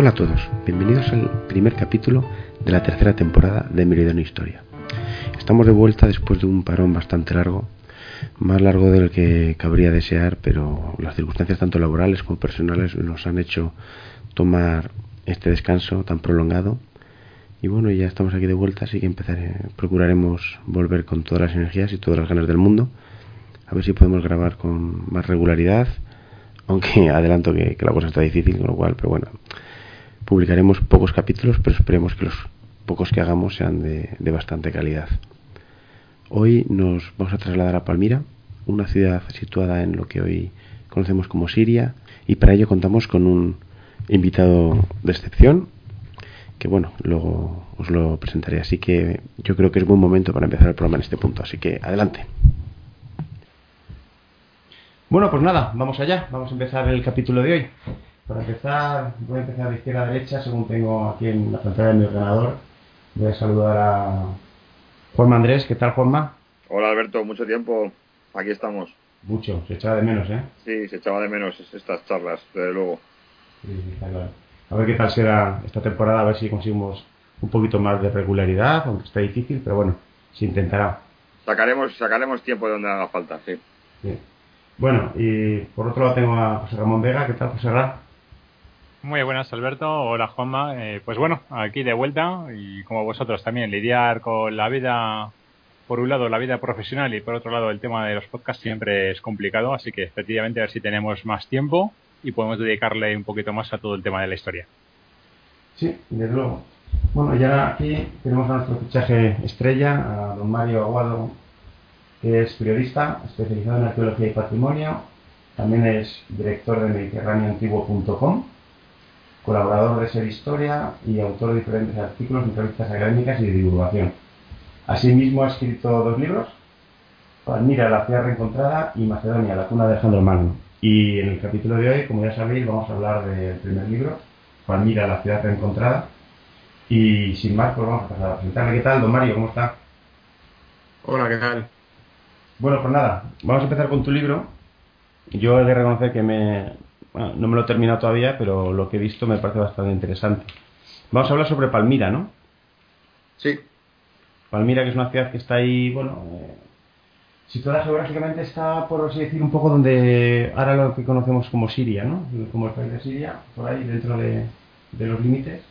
Hola a todos, bienvenidos al primer capítulo de la tercera temporada de Meridiano Historia. Estamos de vuelta después de un parón bastante largo, más largo del que cabría desear, pero las circunstancias tanto laborales como personales nos han hecho tomar este descanso tan prolongado. Y bueno, ya estamos aquí de vuelta, así que empezaré, procuraremos volver con todas las energías y todas las ganas del mundo. A ver si podemos grabar con más regularidad, aunque adelanto que, que la cosa está difícil, con lo cual, pero bueno, Publicaremos pocos capítulos, pero esperemos que los pocos que hagamos sean de, bastante calidad. Hoy nos vamos a trasladar a Palmira, una ciudad situada en lo que hoy conocemos como Siria, y para ello contamos con un invitado de excepción, que bueno, luego os lo presentaré. Así que yo creo que es buen momento para empezar el programa en este punto. Así que adelante. Bueno, pues nada, vamos allá. Vamos a empezar el capítulo de hoy. Para empezar, voy a empezar de izquierda a derecha, según tengo aquí en la pantalla de mi ordenador. Voy a saludar a Juanma Andrés. ¿Qué tal, Juanma? Hola, Alberto. Mucho tiempo. Aquí estamos. Mucho. Se echaba de menos, ¿eh? Sí, se echaba de menos estas charlas, desde luego. Sí, está claro. A ver qué tal será esta temporada, a ver si conseguimos un poquito más de regularidad, aunque está difícil, pero bueno, se intentará. Sacaremos, sacaremos tiempo de donde haga falta, sí. sí. Bueno, y por otro lado tengo a José Ramón Vega. ¿Qué tal, José Ramón? Muy buenas, Alberto. Hola, Juanma. Eh, pues bueno, aquí de vuelta y como vosotros también, lidiar con la vida, por un lado la vida profesional y por otro lado el tema de los podcasts siempre es complicado, así que efectivamente a ver si tenemos más tiempo y podemos dedicarle un poquito más a todo el tema de la historia. Sí, desde luego. Bueno, ya aquí tenemos a nuestro fichaje estrella, a don Mario Aguado, que es periodista especializado en arqueología y patrimonio, también es director de mediterráneoantiguo.com colaborador de Ser Historia y autor de diferentes artículos en revistas académicas y de divulgación. Asimismo ha escrito dos libros, Palmira, la ciudad reencontrada y Macedonia, la cuna de Alejandro Magno. Y en el capítulo de hoy, como ya sabéis, vamos a hablar del primer libro, Palmira, la ciudad reencontrada. Y sin más, pues vamos a pasar a presentarle. ¿Qué tal, don Mario? ¿Cómo está? Hola, ¿qué tal? Bueno, pues nada, vamos a empezar con tu libro. Yo he de reconocer que me, no me lo he terminado todavía, pero lo que he visto me parece bastante interesante. Vamos a hablar sobre Palmira, ¿no? Sí. Palmira, que es una ciudad que está ahí, bueno, eh, situada geográficamente, está, por así decir, un poco donde ahora lo que conocemos como Siria, ¿no? Como el país de Siria, por ahí, dentro de, los límites.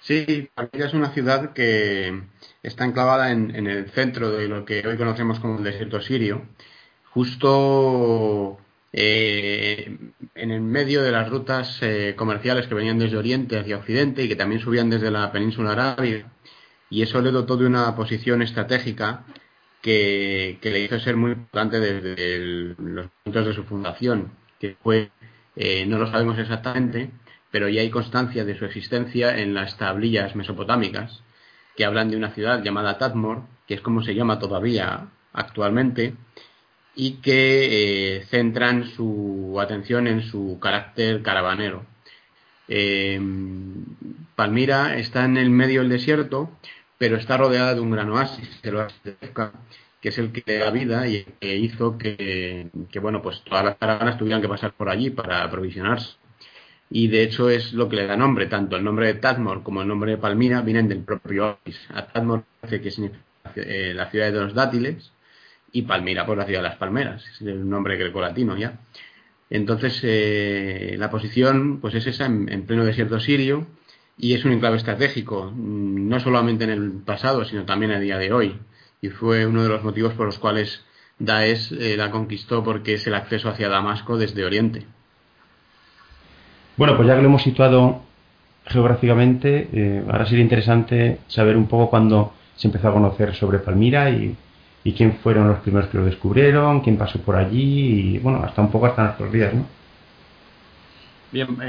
Sí, Palmira es una ciudad que está enclavada en, en, el centro de lo que hoy conocemos como el desierto sirio, justo eh, en el medio de las rutas eh, comerciales que venían desde Oriente hacia Occidente y que también subían desde la península arábiga. Y eso le dotó de una posición estratégica que, le hizo ser muy importante desde los puntos de su fundación, que fue, eh, no lo sabemos exactamente, pero ya hay constancia de su existencia en las tablillas mesopotámicas, que hablan de una ciudad llamada Tadmor, que es como se llama todavía actualmente, y que eh, centran su atención en su carácter caravanero. Eh, Palmira está en el medio del desierto, pero está rodeada de un gran oasis, que es el que da vida y que hizo que, bueno, pues todas las caravanas tuvieran que pasar por allí para aprovisionarse. Y de hecho es lo que le da nombre, tanto el nombre de Tadmor como el nombre de Palmira vienen del propio oasis. A Tadmor que significa eh, la ciudad de los dátiles, y Palmira por la ciudad de las palmeras, es el nombre grecolatino ya. Entonces, eh, la posición pues es esa, en, pleno desierto sirio, y es un enclave estratégico, mm, no solamente en el pasado, sino también a día de hoy. Y fue uno de los motivos por los cuales Daesh eh, la conquistó, porque es el acceso hacia Damasco desde Oriente. Bueno, pues ya que lo hemos situado geográficamente, eh, ahora sería interesante saber un poco cuándo se empezó a conocer sobre Palmira y y quién fueron los primeros que lo descubrieron, quién pasó por allí y bueno, hasta un poco hasta nuestros días, ¿no? Bien,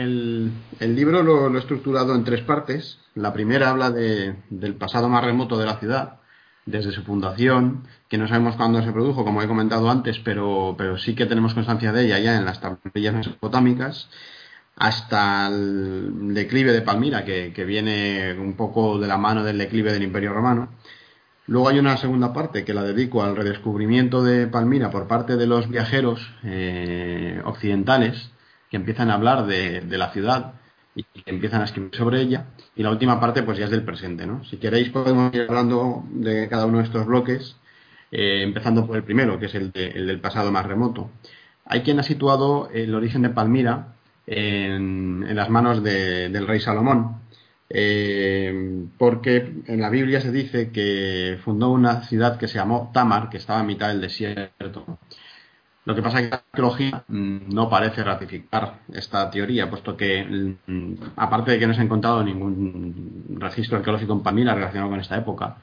el, libro lo, he estructurado en tres partes. La primera habla del pasado más remoto de la ciudad, desde su fundación, que no sabemos cuándo se produjo, como he comentado antes, pero, pero sí que tenemos constancia de ella ya en las tablillas mesopotámicas, hasta el declive de Palmira, que viene un poco de la mano del declive del Imperio Romano Luego hay una segunda parte que la dedico al redescubrimiento de Palmira por parte de los viajeros eh, occidentales que empiezan a hablar de, la ciudad y empiezan a escribir sobre ella. Y la última parte, pues ya es del presente, ¿no? Si queréis, podemos ir hablando de cada uno de estos bloques, eh, empezando por el primero, que es el, del pasado más remoto. Hay quien ha situado el origen de Palmira en, las manos del rey Salomón, eh, porque en la Biblia se dice que fundó una ciudad que se llamó Tamar, que estaba en mitad del desierto. Lo que pasa es que la arqueología mm, no parece ratificar esta teoría, puesto que, mm, aparte de que no se ha encontrado ningún registro arqueológico en Pamela relacionado con esta época,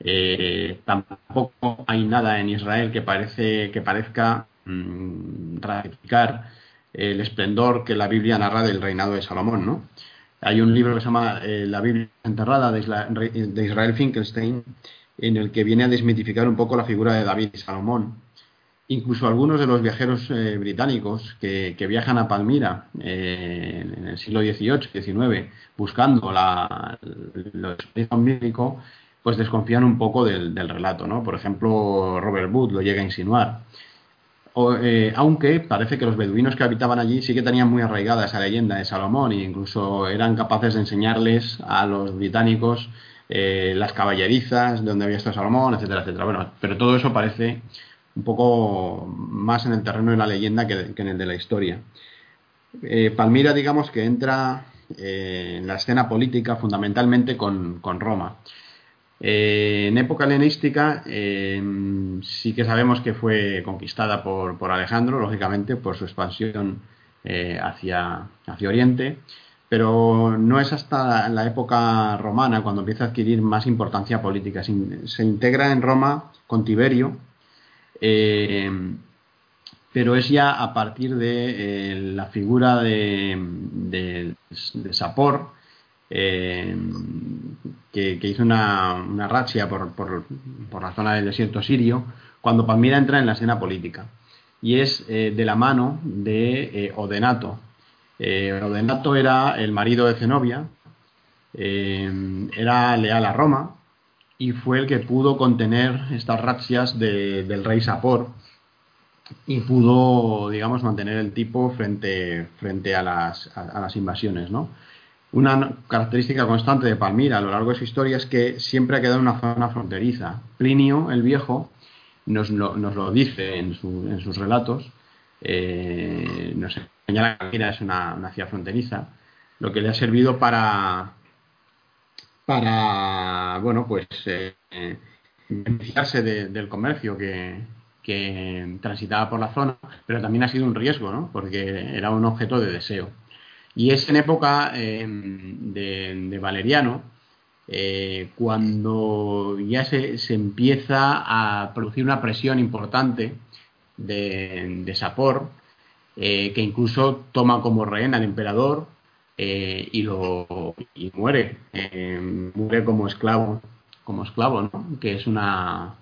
eh, tampoco hay nada en Israel que, parece, que parezca mm, ratificar el esplendor que la Biblia narra del reinado de Salomón. ¿no? Hay un libro que se llama eh, La Biblia enterrada de, Israel Finkelstein, en el que viene a desmitificar un poco la figura de David y Salomón incluso algunos de los viajeros eh, británicos que, viajan a Palmira eh, en el siglo XVIII, XIX, buscando la, lo bíblico, pues desconfían un poco del, relato, ¿no? Por ejemplo, Robert Wood lo llega a insinuar. Eh, aunque parece que los beduinos que habitaban allí sí que tenían muy arraigada esa leyenda de Salomón e incluso eran capaces de enseñarles a los británicos las caballerizas, de donde había estado Salomón, etcétera, etcétera. Bueno, pero todo eso parece un poco más en el terreno de la leyenda que, en el de la historia. Eh, Palmira, digamos que entra eh, en la escena política fundamentalmente con, Roma. Eh, en época helenística sí que sabemos que fue conquistada por, Alejandro, lógicamente, por su expansión hacia, hacia Oriente, pero no es hasta la época romana cuando empieza a adquirir más importancia política. se integra en Roma con Tiberio, eh, pero es ya a partir de eh, la figura de, Sapor, eh, que, hizo una, una razzia por, la zona del desierto sirio, cuando Palmira entra en la escena política. Y es de la mano de Odenato. Odenato era el marido de Zenobia, era leal a Roma, y fue el que pudo contener estas razzias del rey Sapor y pudo, digamos, mantener el tipo frente, frente a, las, a, las invasiones, ¿no? Una característica constante de Palmira a lo largo de su historia es que siempre ha quedado en una zona fronteriza. Plinio, el viejo, nos lo, dice en, su, en, sus relatos, eh, nos señala que Palmira es una, ciudad fronteriza, lo que le ha servido para, para, bueno, pues eh, beneficiarse del comercio que, transitaba por la zona, pero también ha sido un riesgo, ¿no? Porque era un objeto de deseo. Y es en época em, de, Valeriano, eh, cuando ya se, se, empieza a producir una presión importante de, de Sapor, eh, que incluso toma como rehén al emperador eh, y lo y muere eh, muere como esclavo como esclavo ¿no? que es una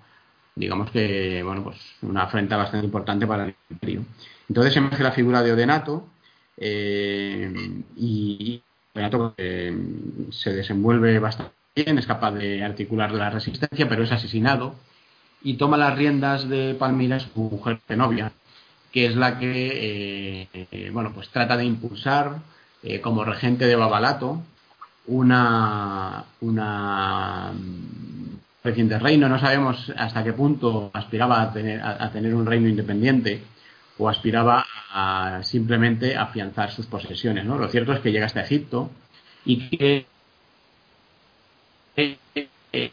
digamos que bueno pues una afrenta bastante importante para el imperio entonces emerge la figura de Odenato eh, y Odenato se desenvuelve bastante bien es capaz de articular la resistencia pero es asesinado y toma las riendas de Palmira su mujer novia que es la que bueno pues trata de impulsar eh, como regente de Babalato, una, una reciente reino. No sabemos hasta qué punto aspiraba a tener, a, tener un reino independiente o aspiraba simplemente afianzar sus posesiones. ¿no? Lo cierto es que llega hasta Egipto y que eh, eh,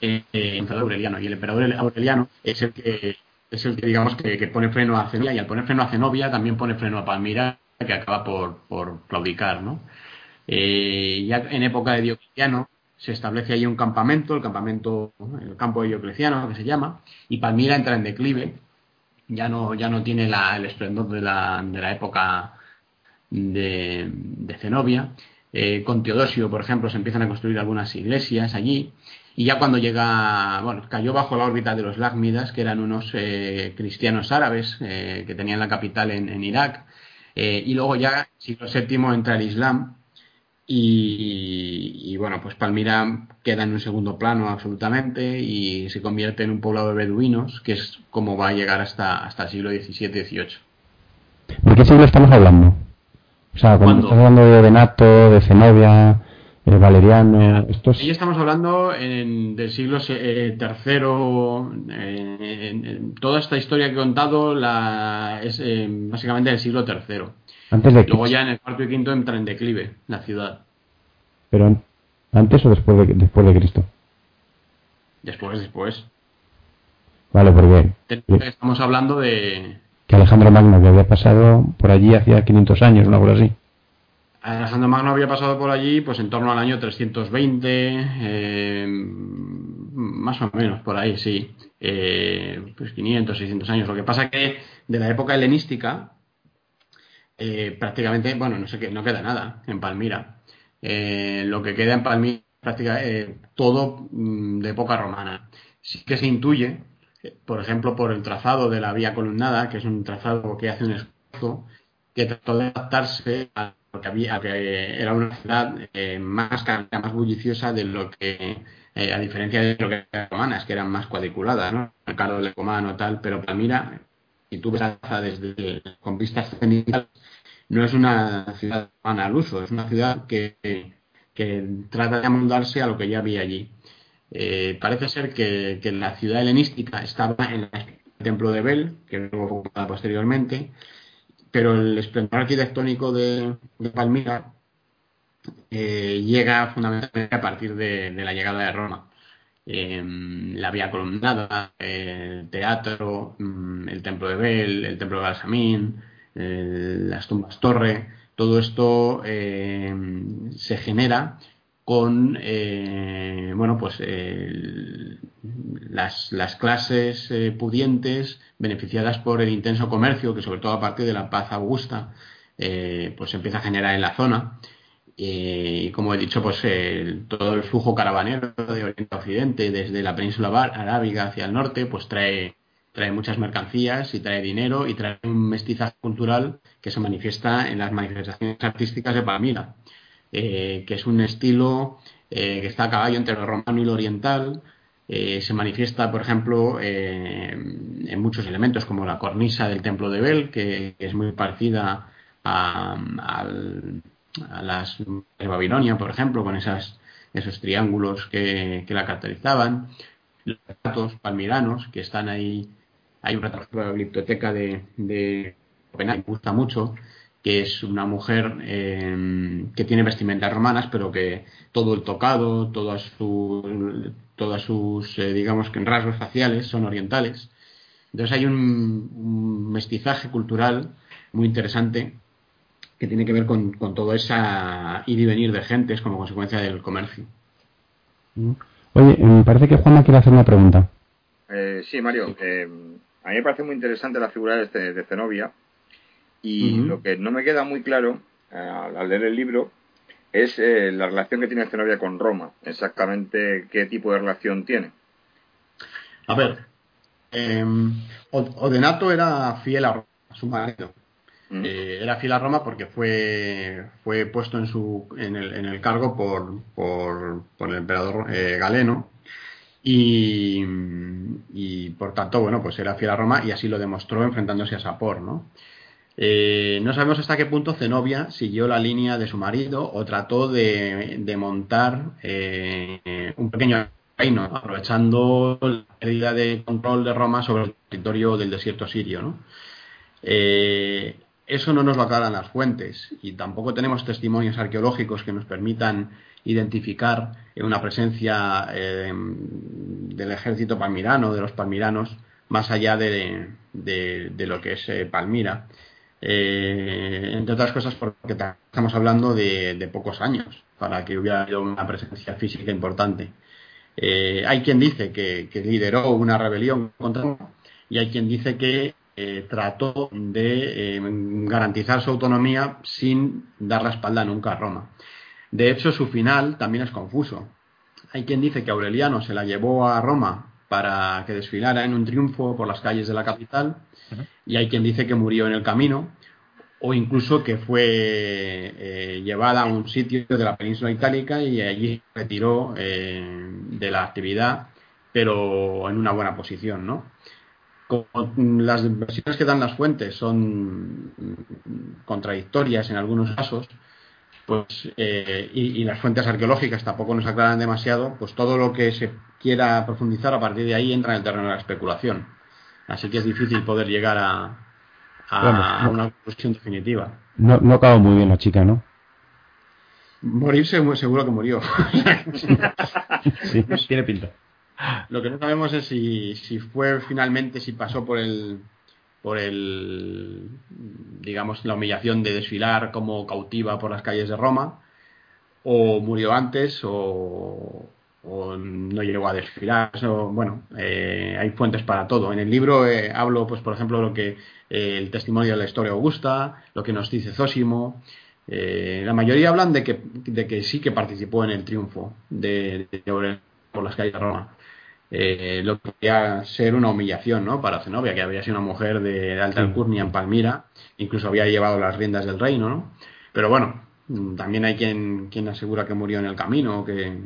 el emperador Aureliano y el emperador Aureliano es el que es el que digamos que, pone freno a Zenobia y al poner freno a Zenobia también pone freno a Palmira que acaba por, claudicar, ¿no? Eh, ya en época de Diocleciano se establece ahí un campamento, el campamento, el campo de Diocleciano que se llama, y Palmira entra en declive, ya no, ya no tiene el esplendor de la, de la época de, Zenobia. Eh, con Teodosio, por ejemplo, se empiezan a construir algunas iglesias allí, y ya cuando llega, bueno, cayó bajo la órbita de los Lágmidas, que eran unos eh, cristianos árabes que tenían la capital en Irak, eh, y luego ya, siglo VII, entra el Islam. Y, bueno, pues Palmira queda en un segundo plano absolutamente y se convierte en un poblado de beduinos, que es como va a llegar hasta, hasta el siglo XVII-XVIII. ¿De qué siglo estamos hablando? O sea, cuando estás hablando de Venato, de Zenobia, eh, Valeriano, estos... Ahí estamos hablando del siglo III, eh, toda esta historia que he contado la, es eh, básicamente del siglo III. Antes de Luego ya en el cuarto y quinto entra en declive la ciudad. ¿Pero antes o después de, después de Cristo? Después, después. Vale, porque... Estamos hablando de... Que Alejandro Magno, que había pasado por allí hacía 500 años, una cosa así. Alejandro Magno había pasado por allí pues en torno al año 320, eh, más o menos por ahí, sí. Eh, pues 500, 600 años. Lo que pasa que de la época helenística eh, prácticamente, bueno, no sé qué, no queda nada en Palmira. lo que queda en Palmira prácticamente todo mm, de época romana. Sí que se intuye, por ejemplo, por el trazado de la vía columnada, que es un trazado que hace un esfuerzo que trató de adaptarse a porque había que era una ciudad eh, más más bulliciosa de lo que eh, a diferencia de lo que eran romanas que eran más cuadriculadas no el carro de Lecomano tal pero Palmira si tú ves desde con vistas cenitales no es una ciudad romana al uso es una ciudad que, que trata de amoldarse a lo que ya había allí eh, parece ser que, que, la ciudad helenística estaba en el templo de Bel que luego fue posteriormente pero el esplendor arquitectónico de, Palmira eh, llega fundamentalmente a partir de, la llegada de Roma. Em, la vía columnada, el teatro, mm, el templo de Bel, el templo de Balsamín, las tumbas torre, todo esto em, se genera con eh, bueno pues las, las, clases eh, pudientes beneficiadas por el intenso comercio que sobre todo a partir de la paz augusta eh, pues se empieza a generar en la zona y como he dicho pues todo el flujo caravanero de oriente a occidente desde la península arábiga hacia el norte pues trae trae muchas mercancías y trae dinero y trae un mestizaje cultural que se manifiesta en las manifestaciones artísticas de Palmira eh, que es un estilo eh, que está a caballo entre lo romano y lo oriental. Eh, se manifiesta, por ejemplo, en muchos elementos, como la cornisa del templo de Bel, que, es muy parecida a, las de Babilonia, por ejemplo, con esas, esos triángulos que, la caracterizaban. Los retratos palmiranos, que están ahí. Hay un la biblioteca de, de Copenhague, me gusta mucho, que es una mujer em, que tiene vestimentas romanas, pero que todo el tocado, todas sus, todas sus eh, digamos que rasgos faciales son orientales. Entonces hay un, mestizaje cultural muy interesante que tiene que ver con, con todo ese ir y venir de gentes como consecuencia del comercio. Mm. Oye, me parece que Juanma quiere hacer una pregunta. Eh, sí, Mario. Eh, a mí me parece muy interesante la figura de, este, de Zenobia, y lo que no me queda muy claro eh, al leer el libro es eh, la relación que tiene Zenobia con Roma. Exactamente qué tipo de relación tiene. A ver, eh, Odenato era fiel a, Roma, a su marido. Eh, era fiel a Roma porque fue, fue puesto en, su, en, el, en el cargo por, por, por el emperador Galeno y, y, por tanto, bueno, pues era fiel a Roma y así lo demostró enfrentándose a Sapor, ¿no? Eh, no sabemos hasta qué punto Zenobia siguió la línea de su marido o trató de, montar eh, un pequeño reino, aprovechando la pérdida de control de Roma sobre el territorio del desierto sirio. Eh, eso no nos lo aclaran las fuentes y tampoco tenemos testimonios arqueológicos que nos permitan identificar una presencia del ejército palmirano, de los palmiranos, más allá de, de lo que es Palmira. Eh, entre otras cosas porque estamos hablando de, pocos años para que hubiera habido una presencia física importante. Eh, hay quien dice que, lideró una rebelión contra y hay quien dice que eh, trató de garantizar su autonomía sin dar la espalda nunca a Roma. De hecho, su final también es confuso. Hay quien dice que Aureliano se la llevó a Roma para que desfilara en un triunfo por las calles de la capital y hay quien dice que murió en el camino o incluso que fue eh, llevada a un sitio de la península itálica y allí se retiró eh, de la actividad pero en una buena posición ¿no? Las versiones que dan las fuentes son contradictorias en algunos casos, pues eh, y, las fuentes arqueológicas tampoco nos aclaran demasiado, pues todo lo que se quiera profundizar a partir de ahí entra en el terreno de la especulación. Así que es difícil poder llegar a, a una conclusión definitiva. No, no acabó muy bien la chica, ¿no? Morirse muy seguro que murió. sí, tiene pinta. Lo que no sabemos es si, si fue finalmente, si pasó por el por el digamos la humillación de desfilar como cautiva por las calles de Roma o murió antes o, no llegó a desfilar. Bueno eh, hay fuentes para todo. En el libro eh, hablo pues por ejemplo lo que eh, el testimonio de la historia augusta lo que nos dice Zósimo. La mayoría hablan de que, de que sí que participó en el triunfo de, de por las calles de Roma eh, lo que podía ser una humillación ¿no? para Zenobia, que había sido una mujer de, alta alcurnia en Palmira, incluso había llevado las riendas del reino, ¿no? Pero bueno, también hay quien, quien asegura que murió en el camino o que,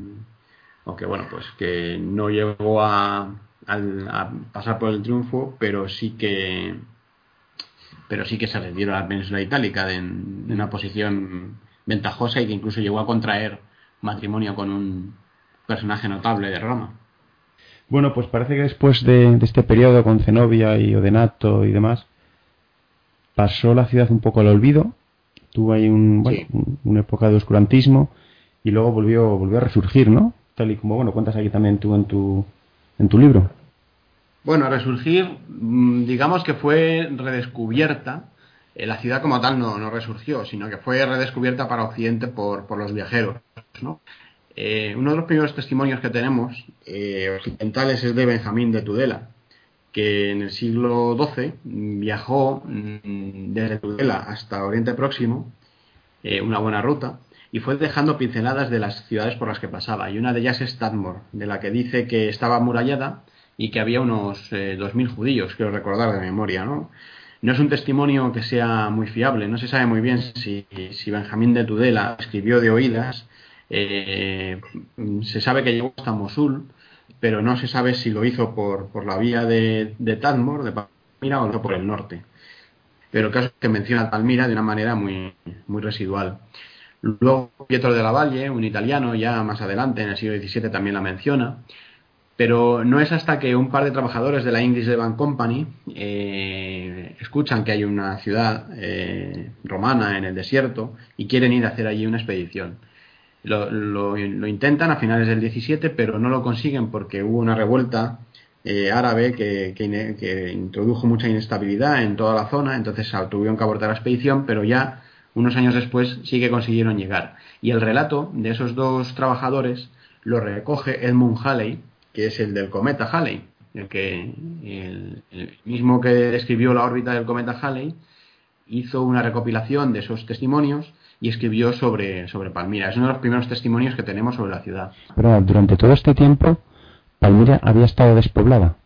o que bueno, pues que no llegó a, pasar por el triunfo, pero sí que pero sí que se retiró a la península itálica en, una posición ventajosa y que incluso llegó a contraer matrimonio con un personaje notable de Roma. Bueno, pues parece que después de, este periodo con Zenobia y Odenato y demás, pasó la ciudad un poco al olvido, tuvo ahí un, una época de oscurantismo y luego volvió, volvió a resurgir, ¿no? Tal y como, bueno, cuentas aquí también tú en tu, en tu libro. Bueno, resurgir, mm, digamos que fue redescubierta. Eh, la ciudad como tal no, no resurgió, sino que fue redescubierta para Occidente por, por los viajeros, ¿no? Eh, uno de los primeros testimonios que tenemos eh, occidentales es de Benjamín de Tudela, que en el siglo XII viajó mm, desde Tudela hasta Oriente Próximo, eh, una buena ruta, y fue dejando pinceladas de las ciudades por las que pasaba. Y una de ellas es Tadmor, de la que dice que estaba amurallada y que había unos 2.000 judíos, quiero recordar de memoria, ¿no? No es un testimonio que sea muy fiable, no se sabe muy bien si, si Benjamín de Tudela escribió de oídas eh, se sabe que llegó hasta Mosul, pero no se sabe si lo hizo por, por la vía de, de Tadmor, de Palmira, o por el norte. Pero el caso es que menciona Palmira de una manera muy, muy residual. Luego Pietro de la Valle, un italiano, ya más adelante, en el siglo XVII, también la menciona. Pero no es hasta que un par de trabajadores de la English Devon Company eh, escuchan que hay una ciudad eh, romana en el desierto y quieren ir a hacer allí una expedición. Lo, lo, intentan a finales del 17, pero no lo consiguen porque hubo una revuelta eh, árabe que, que, introdujo mucha inestabilidad en toda la zona, entonces tuvieron que abortar la expedición, pero ya unos años después sí que consiguieron llegar. Y el relato de esos dos trabajadores lo recoge Edmund Halley, que es el del cometa Halley, el, que, el, el mismo que describió la órbita del cometa Halley, hizo una recopilación de esos testimonios y escribió sobre, sobre Palmira. Es uno de los primeros testimonios que tenemos sobre la ciudad. Pero durante todo este tiempo, Palmira había estado despoblada.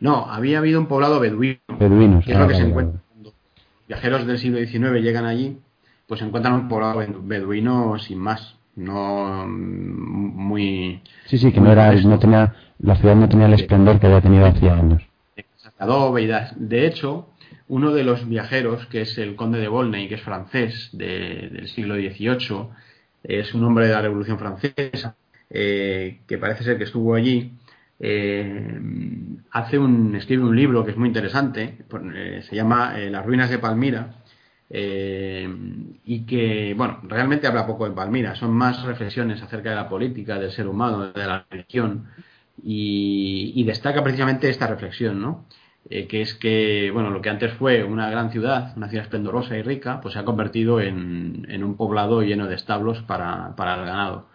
No, había habido un poblado beduino. Beduinos. Que es lo que se encuentra. Cuando viajeros del siglo XIX llegan allí, pues encuentran un poblado beduino sin más. No muy. Sí, sí, que no era, no tenía, la ciudad no tenía el esplendor que había tenido hacía años. De hecho, uno de los viajeros, que es el conde de Volney, que es francés del siglo XVIII, es un hombre de la Revolución Francesa, eh, que parece ser que estuvo allí, eh, hace un, escribe un libro que es muy interesante, eh, se llama Las ruinas de Palmira, y que, bueno, realmente habla poco de Palmira, son más reflexiones acerca de la política, del ser humano, de la religión, y, y destaca precisamente esta reflexión, ¿no? Eh, que es que, bueno, lo que antes fue una gran ciudad, una ciudad esplendorosa y rica, pues se ha convertido en, en un poblado lleno de establos para, para, el ganado.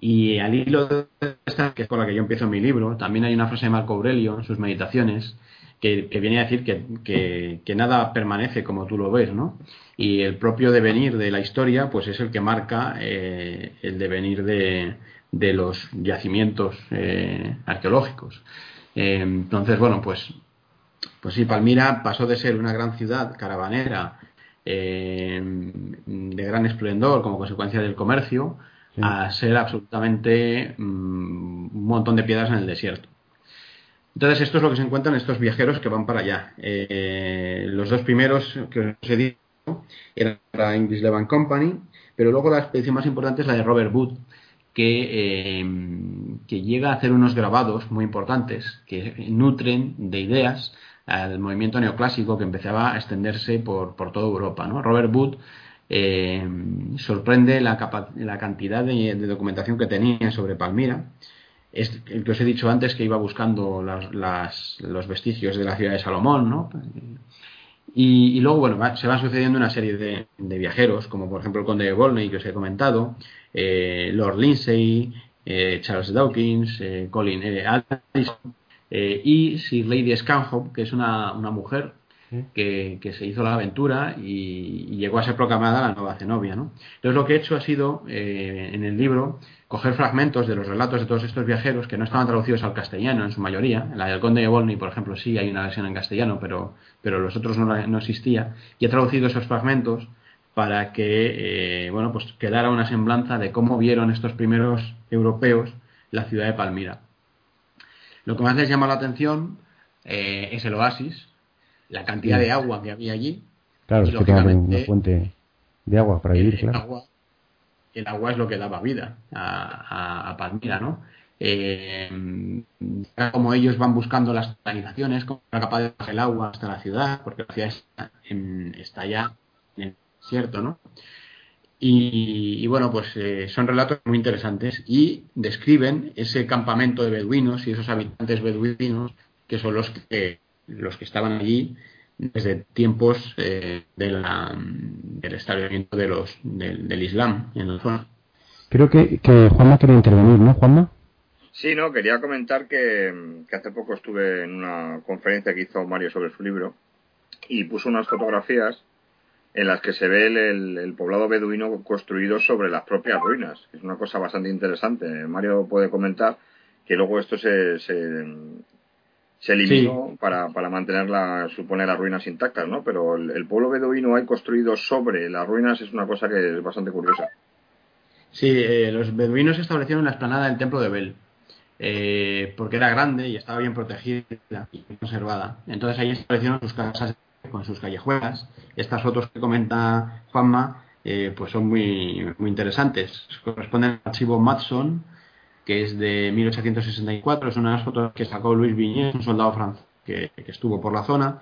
Y al hilo de esta, que es con la que yo empiezo mi libro, también hay una frase de Marco Aurelio en sus meditaciones que, que viene a decir que, que, nada permanece como tú lo ves, ¿no? Y el propio devenir de la historia, pues es el que marca eh, el devenir de, de los yacimientos eh, arqueológicos. Entonces, bueno, pues pues sí, Palmira pasó de ser una gran ciudad caravanera eh, de gran esplendor como consecuencia del comercio a ser absolutamente mm, un montón de piedras en el desierto. Entonces, esto es lo que se encuentran estos viajeros que van para allá. Eh, los dos primeros que os he dicho eran la English Levan Company, pero luego la expedición más importante es la de Robert Wood, que, eh, que llega a hacer unos grabados muy importantes que nutren de ideas al movimiento neoclásico que empezaba a extenderse por, por toda Europa. ¿no? Robert Wood eh, sorprende la, la cantidad de, documentación que tenía sobre Palmira. Es el que os he dicho antes que iba buscando las, los vestigios de la ciudad de Salomón, ¿no? Y, luego, bueno, se van sucediendo una serie de, viajeros, como por ejemplo el conde de Volney que os he comentado, eh, Lord Lindsay, eh, Charles Dawkins, eh, Colin Allison y Sir Lady Scanhope, que es una, una mujer que, se hizo la aventura y, llegó a ser proclamada la nueva Zenobia. ¿no? Entonces lo que he hecho ha sido, eh, en el libro, coger fragmentos de los relatos de todos estos viajeros que no estaban traducidos al castellano en su mayoría. La del Conde de Volney, por ejemplo, sí hay una versión en castellano, pero, pero los otros no, no existía. Y he traducido esos fragmentos para que eh, bueno, pues quedara una semblanza de cómo vieron estos primeros europeos la ciudad de Palmira. Lo que más les llama la atención eh, es el oasis, la cantidad de agua que había allí. Claro, es que una fuente de agua para vivir, el, claro. Agua, el agua es lo que daba vida a, a, Palmira, ¿no? Eh, como ellos van buscando las organizaciones, como era capaz de bajar el agua hasta la ciudad, porque la ciudad está, en, está ya en el desierto, ¿no? Y, bueno, pues eh, son relatos muy interesantes y describen ese campamento de beduinos y esos habitantes beduinos que son los que los que estaban allí desde tiempos eh, de del establecimiento de los, del Islam en la zona. Creo que, que Juanma quería intervenir, ¿no, Juanma? Sí, no, quería comentar que, que, hace poco estuve en una conferencia que hizo Mario sobre su libro y puso unas fotografías en las que se ve el, el, poblado beduino construido sobre las propias ruinas. Es una cosa bastante interesante. Mario puede comentar que luego esto se, se, se eliminó para, para mantener la, supone las ruinas intactas, ¿no? Pero el, pueblo beduino hay construido sobre las ruinas es una cosa que es bastante curiosa. Sí, eh, los beduinos establecieron la explanada del templo de Bel, eh, porque era grande y estaba bien protegida y conservada. Entonces ahí establecieron sus casas con sus callejuelas. Estas fotos que comenta Juanma, eh, pues son muy, muy interesantes. Corresponden al archivo Matson, que es de 1864, es una de las fotos que sacó Luis Viñez, un soldado francés que, estuvo por la zona.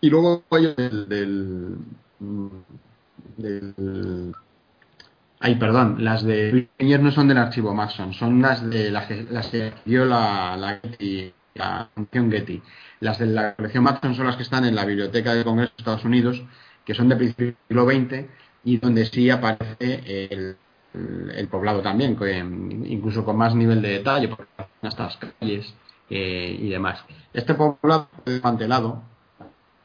Y luego hay del, del, Ay, perdón, las de Luis no son del archivo Maxon, son las de las que, dio la, la, la función Getty. Las de la colección Maxon son las que están en la Biblioteca del Congreso de Estados Unidos, que son de principio del siglo XX y donde sí aparece el, poblado también, incluso con más nivel de detalle, por estas calles eh, y demás. Este poblado fue desmantelado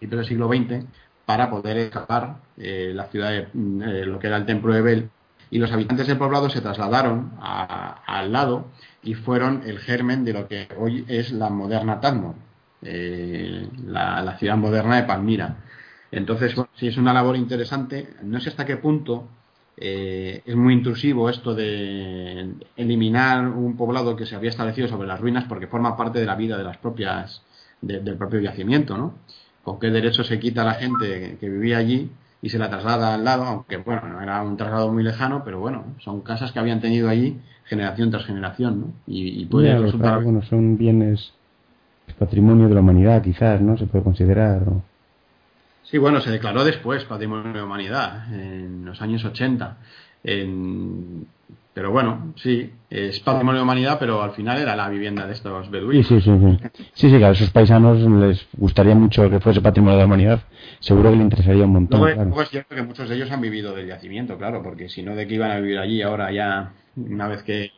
en el siglo XX para poder escapar eh, la ciudad de eh, lo que era el templo de Bel y los habitantes del poblado se trasladaron al lado y fueron el germen de lo que hoy es la moderna Tadmor, la, la, ciudad moderna de Palmira. Entonces, sí es una labor interesante. No sé hasta qué punto eh, es muy intrusivo esto de eliminar un poblado que se había establecido sobre las ruinas porque forma parte de la vida de las propias del propio yacimiento, ¿no? ¿Con qué derecho se quita a la gente que vivía allí y se la traslada al lado? Aunque bueno, no era un traslado muy lejano, pero bueno, son casas que habían tenido allí generación tras generación, ¿no? Y, puede resultar... bueno, son bienes patrimonio de la humanidad, quizás, ¿no? Se puede considerar. Sí, bueno, se declaró después Patrimonio de la Humanidad, en los años 80. pero bueno, sí, es Patrimonio de la Humanidad, pero al final era la vivienda de estos beduinos. Sí, sí, sí. Sí, sí, que a esos paisanos les gustaría mucho que fuese Patrimonio de la Humanidad. Seguro que le interesaría un montón. Luego, es cierto que muchos de ellos han vivido del yacimiento, claro, porque si no, ¿de qué iban a vivir allí ahora ya? Una vez que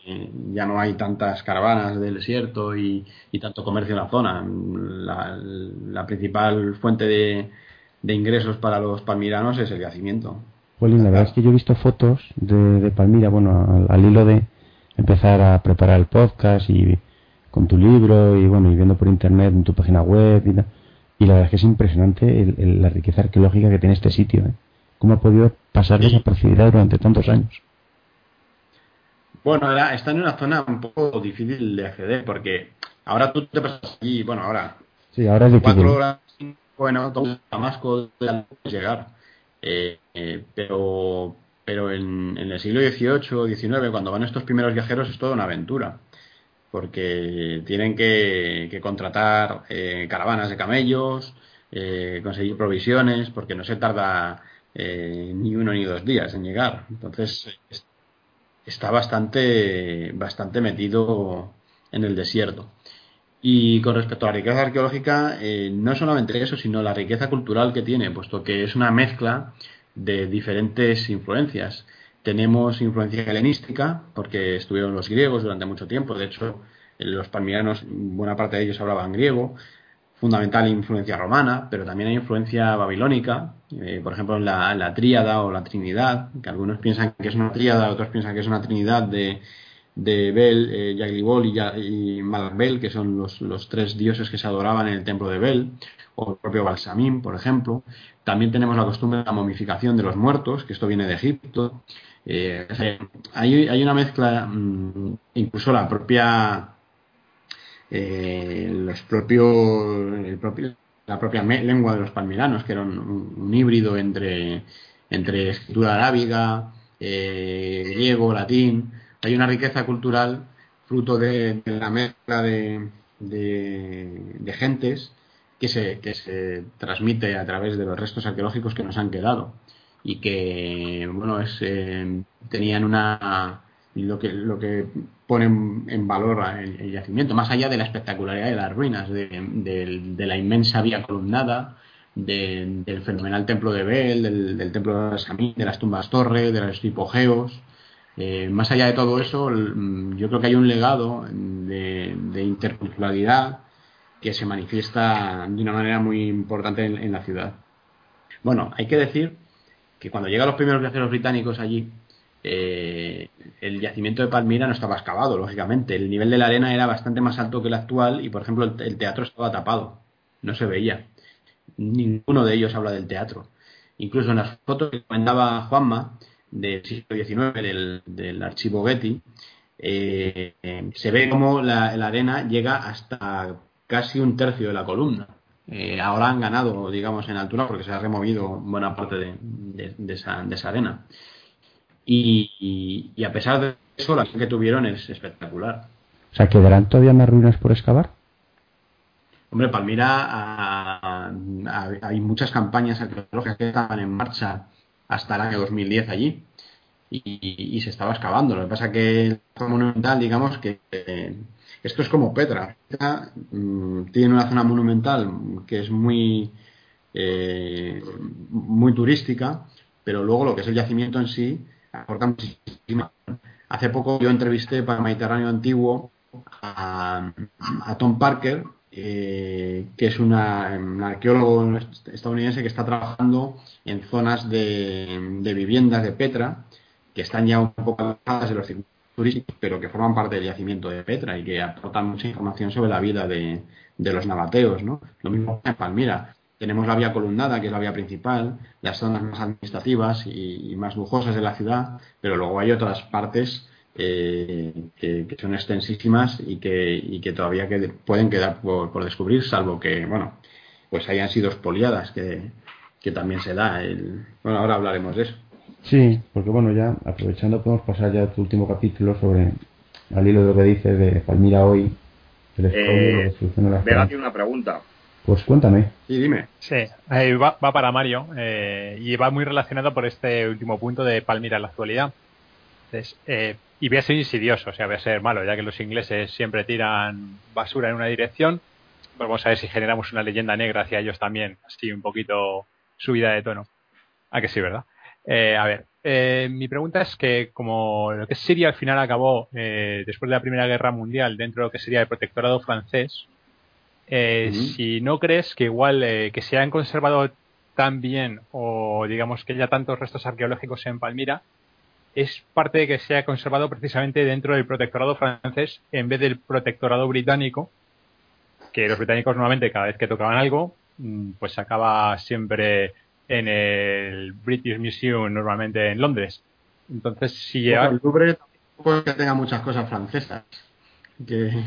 ya no hay tantas caravanas del desierto y, tanto comercio en la zona, la principal fuente de, de ingresos para los palmiranos es el yacimiento. Pues la verdad es que yo he visto fotos de, Palmira, bueno, al, hilo de empezar a preparar el podcast y con tu libro y bueno, y viendo por internet en tu página web y, y la verdad es que es impresionante la riqueza arqueológica que tiene este sitio. ¿eh? ¿Cómo ha podido pasar desapercibida durante tantos años? Bueno, está en una zona un poco difícil de acceder porque Ahora tú te pasas allí, bueno, ahora. Sí, ahora es Cuatro horas, bueno, todo Damasco llegar. Eh, eh, pero pero en, el siglo XVIII o XIX, cuando van estos primeros viajeros, es toda una aventura. Porque tienen que, contratar eh, caravanas de camellos, conseguir provisiones, porque no se tarda ni uno ni dos días en llegar. Entonces, está bastante, bastante metido en el desierto. Y con respecto a la riqueza arqueológica, eh, no solamente eso, sino la riqueza cultural que tiene, puesto que es una mezcla de diferentes influencias. Tenemos influencia helenística, porque estuvieron los griegos durante mucho tiempo, de hecho, los palmiranos, buena parte de ellos hablaban griego, fundamental influencia romana, pero también hay influencia babilónica, eh, por ejemplo, en la, la, tríada o la trinidad, que algunos piensan que es una tríada, otros piensan que es una trinidad de, de Bel, eh, Yaglibol y, y que son los, los, tres dioses que se adoraban en el templo de Bel, o el propio Balsamín, por ejemplo. También tenemos la costumbre de la momificación de los muertos, que esto viene de Egipto. Eh, hay, hay, una mezcla, mm, incluso la propia, eh, los propios, el propio, la propia lengua de los palmiranos, que era un, híbrido entre, entre escritura arábiga, eh, griego, latín. Hay una riqueza cultural fruto de, la mezcla de, de, gentes que se, que se transmite a través de los restos arqueológicos que nos han quedado y que bueno es eh, tenían una lo que lo que ponen en valor el, yacimiento más allá de la espectacularidad de las ruinas de, la inmensa vía columnada del fenomenal templo de Bel del, templo de Samín, de las tumbas torre de los hipogeos eh, más allá de todo eso, mm, yo creo que hay un legado de, interculturalidad que se manifiesta de una manera muy importante en, la ciudad. Bueno, hay que decir que cuando llegan los primeros viajeros británicos allí, eh, el yacimiento de Palmira no estaba excavado, lógicamente. El nivel de la arena era bastante más alto que el actual y, por ejemplo, el, teatro estaba tapado, no se veía. Ninguno de ellos habla del teatro. Incluso en las fotos que comentaba Juanma, del siglo XIX del, archivo Getty, eh, se ve como la, arena llega hasta casi un tercio de la columna. Eh, ahora han ganado, digamos, en altura porque se ha removido buena parte de esa, arena. Y, a pesar de eso, la que tuvieron es espectacular. O sea, ¿quedarán todavía más ruinas por excavar? Hombre, Palmira hay muchas campañas arqueológicas que estaban en marcha hasta el año 2010 allí y, se estaba excavando. Lo que pasa que el monumental, digamos que esto es como Petra. Mm, tiene una zona monumental que es muy, eh, muy turística, pero luego lo que es el yacimiento en sí aporta muchísimo. Hace poco yo entrevisté para Mediterráneo Antiguo a, Tom Parker, eh, que es un arqueólogo estadounidense que está trabajando en zonas de, viviendas de Petra, que están ya un poco alejadas de los circuitos turísticos, pero que forman parte del yacimiento de Petra y que aportan mucha información sobre la vida de, los nabateos. ¿no? Lo mismo en Palmira. Tenemos la vía columnada, que es la vía principal, las zonas más administrativas y más lujosas de la ciudad, pero luego hay otras partes eh, que, son extensísimas y que, y que todavía pueden quedar por, descubrir, salvo que, bueno, pues hayan sido expoliadas, que, también se da. El, bueno, ahora hablaremos de eso. Sí, porque bueno, ya aprovechando podemos pasar ya a tu último capítulo sobre, al hilo de lo que dice de Palmira hoy, el eh, Vega tiene una pregunta. Pues cuéntame. Sí, dime. Sí, va, va, para Mario eh, y va muy relacionado por este último punto de Palmira en la actualidad. Entonces, eh, y voy a ser insidioso, o sea, voy a ser malo, ya que los ingleses siempre tiran basura en una dirección, pues vamos a ver si generamos una leyenda negra hacia ellos también, así un poquito subida de tono. Ah, que sí, ¿verdad? Eh, a ver, eh, mi pregunta es que como lo que es Siria al final acabó eh, después de la Primera Guerra Mundial dentro de lo que sería el protectorado francés, si no crees que igual que se han conservado tan bien o digamos que haya tantos restos arqueológicos en Palmira, es parte de que se ha conservado precisamente dentro del protectorado francés en vez del protectorado británico, que los británicos normalmente cada vez que tocaban algo, mm, pues acaba siempre en el British Museum, normalmente en Londres. Entonces, si El Louvre tampoco es que tenga muchas cosas francesas. Que...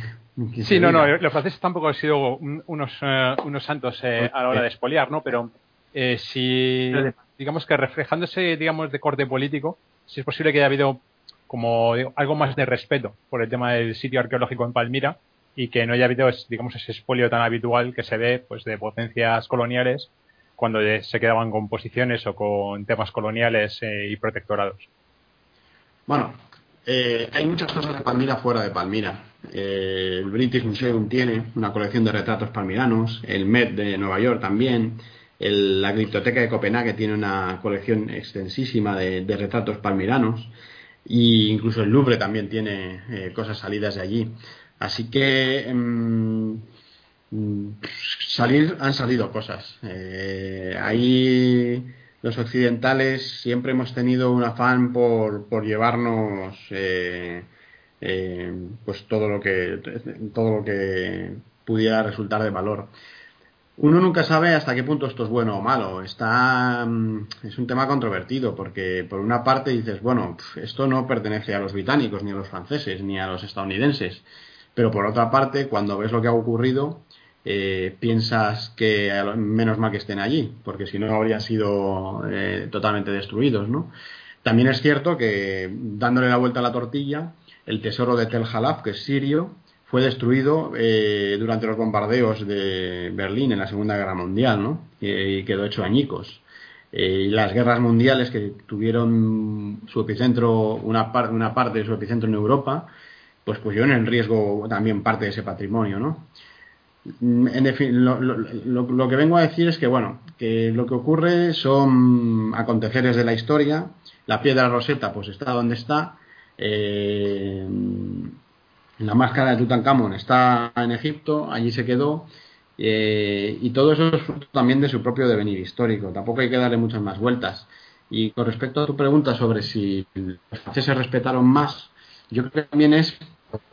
Sí, no, no, los franceses tampoco han sido unos, eh, unos santos eh, a la hora de expoliar, ¿no? Pero eh, si, digamos que reflejándose, digamos, de corte político, si es posible que haya habido como algo más de respeto por el tema del sitio arqueológico en Palmira y que no haya habido, digamos, ese expolio tan habitual que se ve, pues, de potencias coloniales cuando se quedaban con posiciones o con temas coloniales y protectorados. Bueno, eh, hay muchas cosas de Palmira fuera de Palmira. Eh, el British Museum tiene una colección de retratos palmiranos, el Met de Nueva York también, la Criptoteca de Copenhague tiene una colección extensísima de, retratos palmiranos e incluso el Louvre también tiene eh, cosas salidas de allí. Así que mm, salir han salido cosas. ahí los occidentales siempre hemos tenido un afán por, por llevarnos eh, eh, pues todo lo que todo lo que pudiera resultar de valor. Uno nunca sabe hasta qué punto esto es bueno o malo. Está mm, es un tema controvertido porque por una parte dices bueno esto no pertenece a los británicos ni a los franceses ni a los estadounidenses, pero por otra parte cuando ves lo que ha ocurrido eh, piensas que menos mal que estén allí, porque si no habrían sido eh, totalmente destruidos, ¿no? También es cierto que, dándole la vuelta a la tortilla, el tesoro de Tel Halaf, que es sirio, fue destruido eh, durante los bombardeos de Berlín en la Segunda Guerra Mundial, ¿no? y quedó hecho añicos. y las guerras mundiales que tuvieron su epicentro, una, una parte de su epicentro en Europa, pues pusieron en riesgo también parte de ese patrimonio, ¿no? Mm, en fin, lo, que vengo a decir es que, bueno, que lo que ocurre son aconteceres de la historia. La piedra roseta, pues está donde está. Eh, la máscara de Tutankamón está en Egipto, allí se quedó. Eh, y todo eso es también de su propio devenir histórico. Tampoco hay que darle muchas más vueltas. Y con respecto a tu pregunta sobre si los franceses respetaron más, yo creo que también es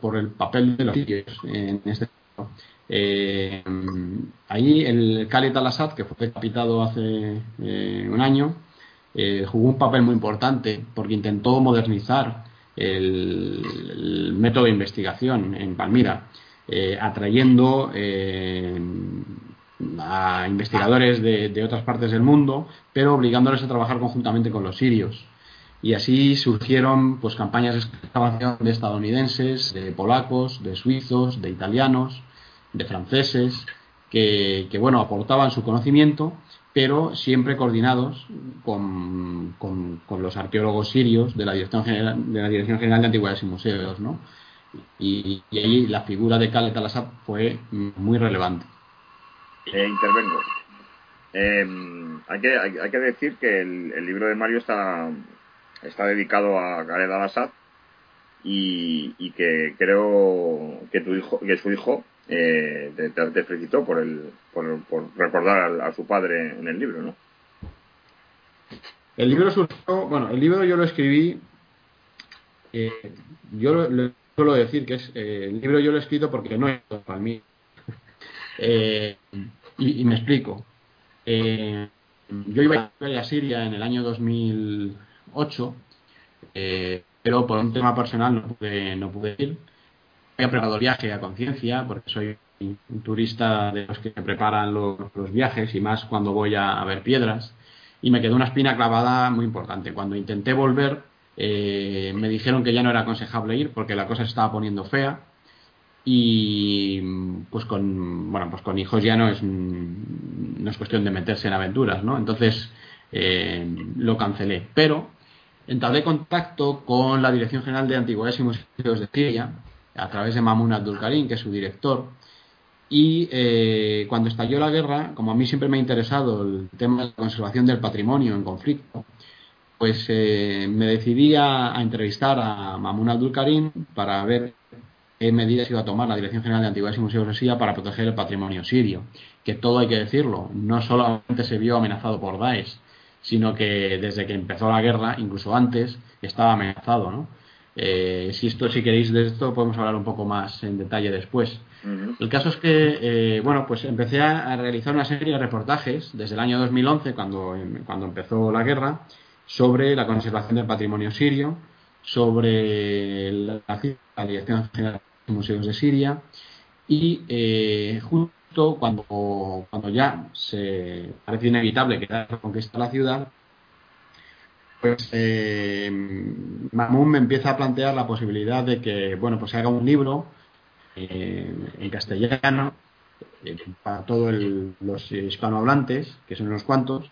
por el papel de los sitios en este caso. Eh, ahí el Khaled al-Assad, que fue decapitado hace eh, un año, eh, jugó un papel muy importante porque intentó modernizar el, método de investigación en Palmira, eh, atrayendo a investigadores de, otras partes del mundo, pero obligándoles a trabajar conjuntamente con los sirios. Y así surgieron pues campañas de excavación de estadounidenses, de polacos, de suizos, de italianos, de franceses, que, bueno, aportaban su conocimiento, pero siempre coordinados con, con, los arqueólogos sirios de la Dirección General de, la Dirección General de Antigüedades y Museos, ¿no? Y, ahí la figura de Khaled al fue muy relevante. Eh, intervengo. Em, hay, que, hay, que decir que el, libro de Mario está, está dedicado a Khaled al-Assad y, y, que creo que tu hijo que su hijo eh, te, felicitó por, el, por, recordar a, su padre en el libro, ¿no? El libro surgió, bueno, el libro yo lo escribí, eh, yo le suelo decir que es, eh, el libro yo lo he escrito porque no es para mí. Eh, y, me explico. yo iba a Siria en el año 2008, pero por un tema personal no pude, no pude ir he preparado viaje a conciencia, porque soy un turista de los que preparan los, viajes y más cuando voy a, ver piedras. Y me quedó una espina clavada muy importante. Cuando intenté volver, eh, me dijeron que ya no era aconsejable ir porque la cosa se estaba poniendo fea. Y pues con bueno pues con hijos ya no es no es cuestión de meterse en aventuras, ¿no? Entonces eh, lo cancelé. Pero entablé contacto con la Dirección General de Antigüedades y Museos de Siria a través de Mamun Abdul Karim, que es su director. Y eh, cuando estalló la guerra, como a mí siempre me ha interesado el tema de la conservación del patrimonio en conflicto, pues eh, me decidí a, entrevistar a Mamun Abdul Karim para ver qué medidas iba a tomar la Dirección General de Antigüedades y Museos de Siria para proteger el patrimonio sirio. Que todo hay que decirlo, no solamente se vio amenazado por Daesh, sino que desde que empezó la guerra, incluso antes, estaba amenazado, ¿no? Eh, si esto, si queréis de esto, podemos hablar un poco más en detalle después. El caso es que, eh, bueno, pues empecé a, realizar una serie de reportajes desde el año 2011, cuando, cuando empezó la guerra, sobre la conservación del patrimonio sirio, sobre la, Dirección General de Museos de Siria y eh, justo cuando, cuando ya se parece inevitable que Daesh conquista la ciudad, pues eh, me empieza a plantear la posibilidad de que, bueno, pues haga un libro eh, en castellano eh, para todos los hispanohablantes, que son unos cuantos,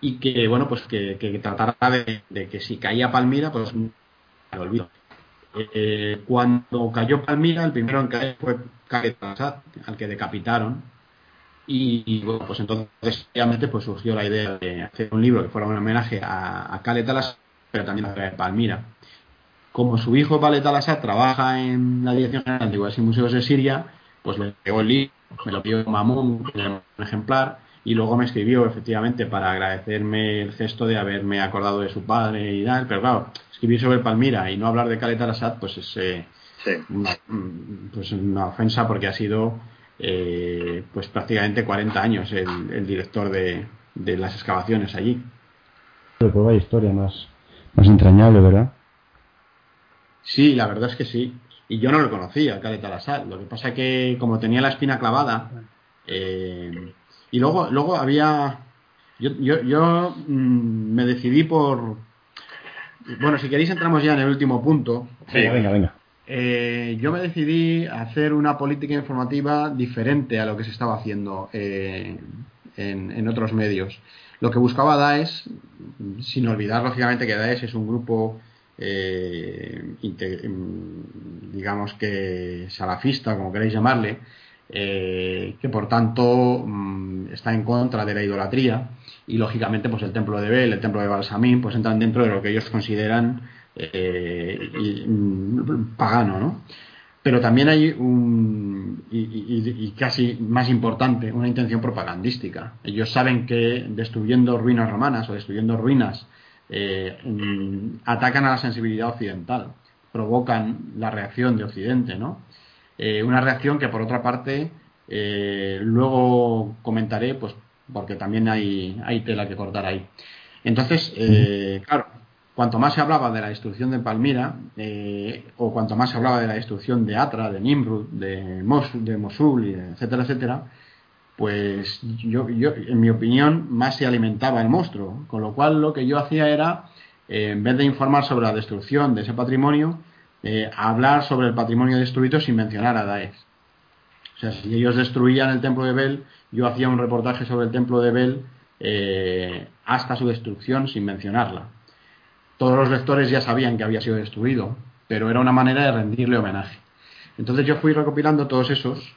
y que, bueno, pues que, que tratara de, que si caía Palmira, pues lo olvido. Eh, cuando cayó Palmira, el primero en caer fue Khaled al que decapitaron. Y, bueno, pues entonces, obviamente, pues surgió la idea de hacer un libro que fuera un homenaje a, a Khaled pero también a Palmira. Como su hijo Khaled al trabaja en la Dirección General de y Museos de Siria, pues le pegó el libro, me lo pidió Mamun, un ejemplar, y luego me escribió efectivamente para agradecerme el gesto de haberme acordado de su padre y tal, pero claro, escribir sobre Palmira y no hablar de Khaled al pues es eh, una, mm, pues una ofensa porque ha sido eh, pues prácticamente 40 años el, director de, las excavaciones allí. Pero pues historia más, más entrañable, ¿verdad? Sí, la verdad es que sí. Y yo no lo conocía, Khaled al Lo que pasa que como tenía la espina clavada, eh, y luego, luego había. Yo, yo, yo mm, me decidí por. Bueno, si queréis, entramos ya en el último punto. Sí, venga, venga. Eh, yo me decidí a hacer una política informativa diferente a lo que se estaba haciendo eh, en, otros medios. Lo que buscaba Daesh, sin olvidar lógicamente que Daesh es un grupo, eh, digamos que salafista, como queréis llamarle, eh, que por tanto mm, está en contra de la idolatría y lógicamente pues el templo de Bel, el templo de Balsamín pues entran dentro de lo que ellos consideran eh, mm, pagano, ¿no? Pero también hay un, y, casi más importante, una intención propagandística. Ellos saben que destruyendo ruinas romanas o destruyendo ruinas eh, mm, atacan a la sensibilidad occidental, provocan la reacción de Occidente, ¿no? Eh, una reacción que por otra parte eh, luego comentaré, pues porque también hay, hay tela que cortar ahí. Entonces, eh, claro, cuanto más se hablaba de la destrucción de Palmira, o cuanto más se hablaba de la destrucción de Atra, de Nimrud, de Mosul, de Mosul etcétera, etcétera, pues yo, yo, en mi opinión, más se alimentaba el monstruo. Con lo cual, lo que yo hacía era, en vez de informar sobre la destrucción de ese patrimonio, eh, hablar sobre el patrimonio destruido sin mencionar a Daesh. O sea, si ellos destruían el templo de Bel, yo hacía un reportaje sobre el templo de Bel eh, hasta su destrucción sin mencionarla. Todos los lectores ya sabían que había sido destruido, pero era una manera de rendirle homenaje. Entonces yo fui recopilando todos esos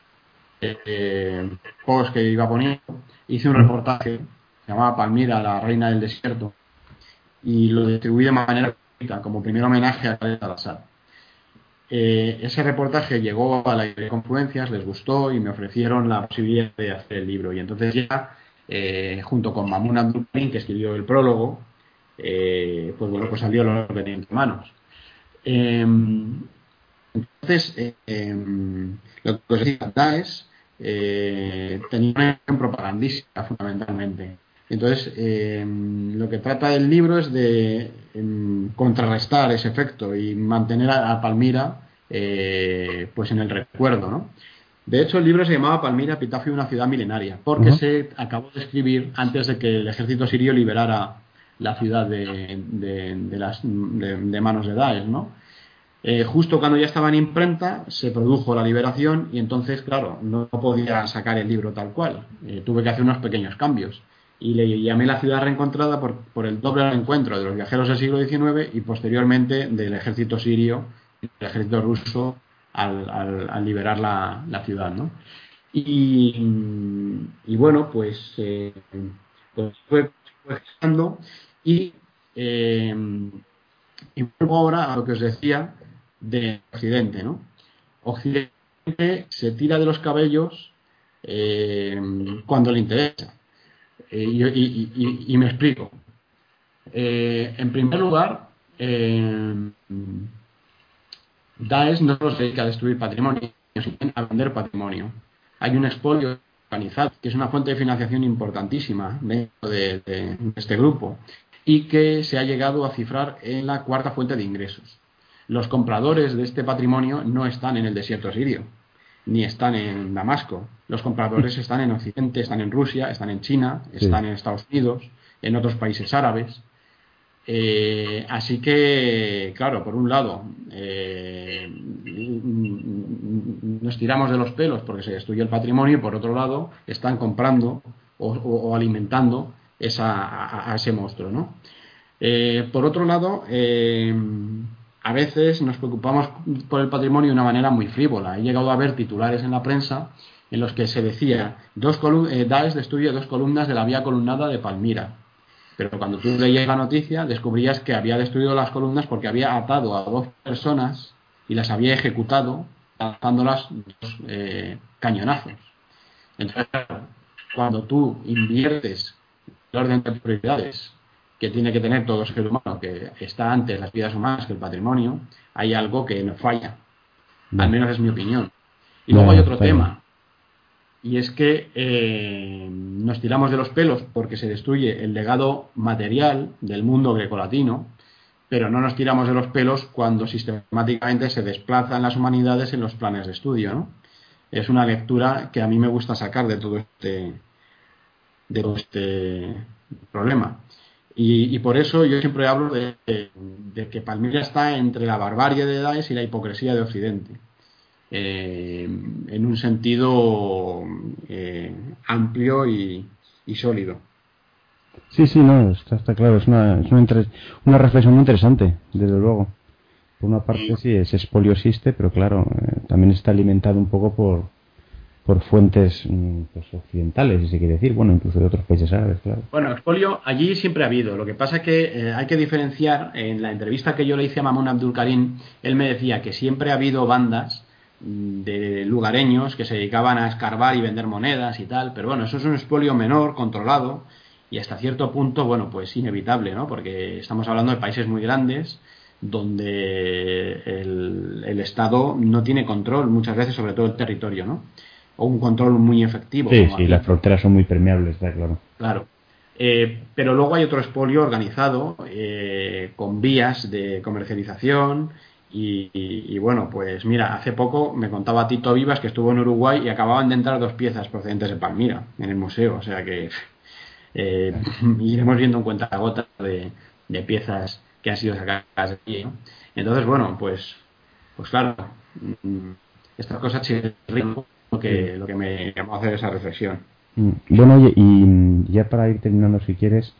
eh, posts que iba poniendo, hice un reportaje, se llamaba Palmira, la reina del desierto, y lo distribuí de manera como primer homenaje a Khaled al-Assad. Eh, ese reportaje llegó a la de Confluencias, les gustó y me ofrecieron la posibilidad de hacer el libro. Y entonces ya, eh, junto con Mamun Abdulkarim, que escribió el prólogo, eh, pues bueno, pues salió lo que tenía entre manos. Em, entonces, em, lo que os decía, Daesh tenía una acción propagandística fundamentalmente. Entonces, em, lo que trata el libro es de contrarrestar ese efecto y mantener a, Palmira eh, pues en el recuerdo, ¿no? De hecho, el libro se llamaba Palmira, epitafio de una ciudad milenaria, porque se acabó de escribir antes de que el ejército sirio liberara la ciudad de, de, manos de Daesh, ¿no? Eh, justo cuando ya estaba en imprenta, se produjo la liberación y entonces, claro, no podía sacar el libro tal cual. Eh, tuve que hacer unos pequeños cambios y le llamé la ciudad reencontrada por, por el doble encuentro de los viajeros del siglo XIX y posteriormente del ejército sirio y del ejército ruso al, liberar la, la, ciudad. ¿no? Y, y bueno, pues, eh, pues fue, fue y, eh, y vuelvo ahora a lo que os decía de Occidente. ¿no? Occidente se tira de los cabellos eh, cuando le interesa eh, y, me explico. Eh, en primer lugar, eh, Daesh no se dedica a destruir patrimonio, sino a vender patrimonio. Hay un expolio organizado, que es una fuente de financiación importantísima dentro de, este grupo y que se ha llegado a cifrar en la cuarta fuente de ingresos. Los compradores de este patrimonio no están en el desierto sirio, ni están en Damasco. Los compradores están en Occidente, están en Rusia, están en China, están en Estados Unidos, en otros países árabes. Eh, así que, claro, por un lado, eh, nos tiramos de los pelos porque se destruye el patrimonio y por otro lado, están comprando o, alimentando esa, a, ese monstruo, ¿no? Eh, por otro lado, a veces nos preocupamos por el patrimonio de una manera muy frívola. He llegado a ver titulares en la prensa en los que se decía dos eh, Daesh destruye dos columnas de la vía columnada de Palmira. Pero cuando tú leías la noticia descubrías que había destruido las columnas porque había atado a dos personas y las había ejecutado lanzándolas dos eh, cañonazos. Entonces, cuando tú inviertes el orden de prioridades que tiene que tener todo ser humano, que está antes las vidas humanas que el patrimonio, hay algo que nos falla. Al menos es mi opinión. Y luego hay otro tema, y es que eh, nos tiramos de los pelos porque se destruye el legado material del mundo grecolatino, pero no nos tiramos de los pelos cuando sistemáticamente se desplazan las humanidades en los planes de estudio. ¿no? Es una lectura que a mí me gusta sacar de todo este, de todo este problema. Y, por eso yo siempre hablo de, que Palmira está entre la barbarie de Daesh y la hipocresía de Occidente. Eh, en un sentido eh, amplio y, sólido. Sí, sí, no, está, claro, es, una, es una, una, reflexión muy interesante, desde luego. Por una parte sí, es expoliosiste, pero claro, eh, también está alimentado un poco por, por fuentes mm, pues, occidentales, si se quiere decir, bueno, incluso de otros países árabes, claro. Bueno, expolio allí siempre ha habido. Lo que pasa es que eh, hay que diferenciar, en la entrevista que yo le hice a Mamun Abdul Karim, él me decía que siempre ha habido bandas mm, de lugareños que se dedicaban a escarbar y vender monedas y tal, pero bueno, eso es un expolio menor, controlado, y hasta cierto punto, bueno, pues inevitable, ¿no? Porque estamos hablando de países muy grandes, donde el Estado no tiene control muchas veces sobre todo el territorio, ¿no? O un control muy efectivo. Sí, sí, las fronteras son muy permeables, está claro. Claro. Eh, pero luego hay otro expolio organizado eh, con vías de comercialización y, bueno, pues mira, hace poco me contaba Tito Vivas que estuvo en Uruguay y acababan de entrar dos piezas procedentes de Palmira en el museo, o sea que eh, iremos viendo en cuenta la gota de, piezas que han sido sacadas de aquí. Entonces, bueno, pues, pues claro, mm, estas cosas chirrían lo que, lo que me llamó a hacer esa reflexión. Mm. Bueno, oye, y ya para ir terminando, si quieres,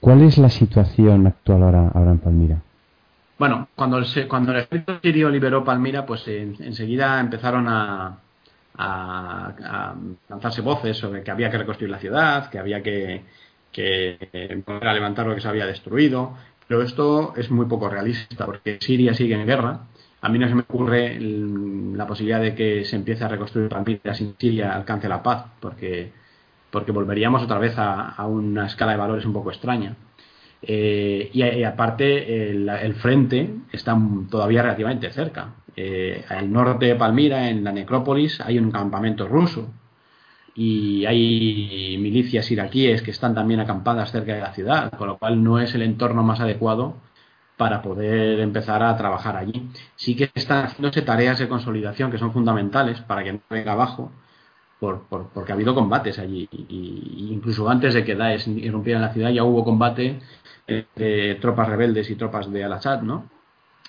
¿cuál es la situación actual ahora, ahora en Palmira? Bueno, cuando el, cuando el ejército sirio liberó Palmira, pues enseguida empezaron a, a, lanzarse voces sobre que había que reconstruir la ciudad, que había que, que volver a levantar lo que se había destruido. Pero esto es muy poco realista, porque Siria sigue en guerra a mí no se me ocurre la posibilidad de que se empiece a reconstruir Palmira sin Siria alcance la paz, porque, porque volveríamos otra vez a, una escala de valores un poco extraña. Eh, y, aparte, el, frente está todavía relativamente cerca. Eh, al norte de Palmira, en la necrópolis, hay un campamento ruso y hay milicias iraquíes que están también acampadas cerca de la ciudad, con lo cual no es el entorno más adecuado para poder empezar a trabajar allí. Sí que están haciéndose tareas de consolidación que son fundamentales para que no venga abajo, por, porque ha habido combates allí. Y, incluso antes de que Daesh irrumpiera la ciudad ya hubo combate entre tropas rebeldes y tropas de Al-Assad, ¿no?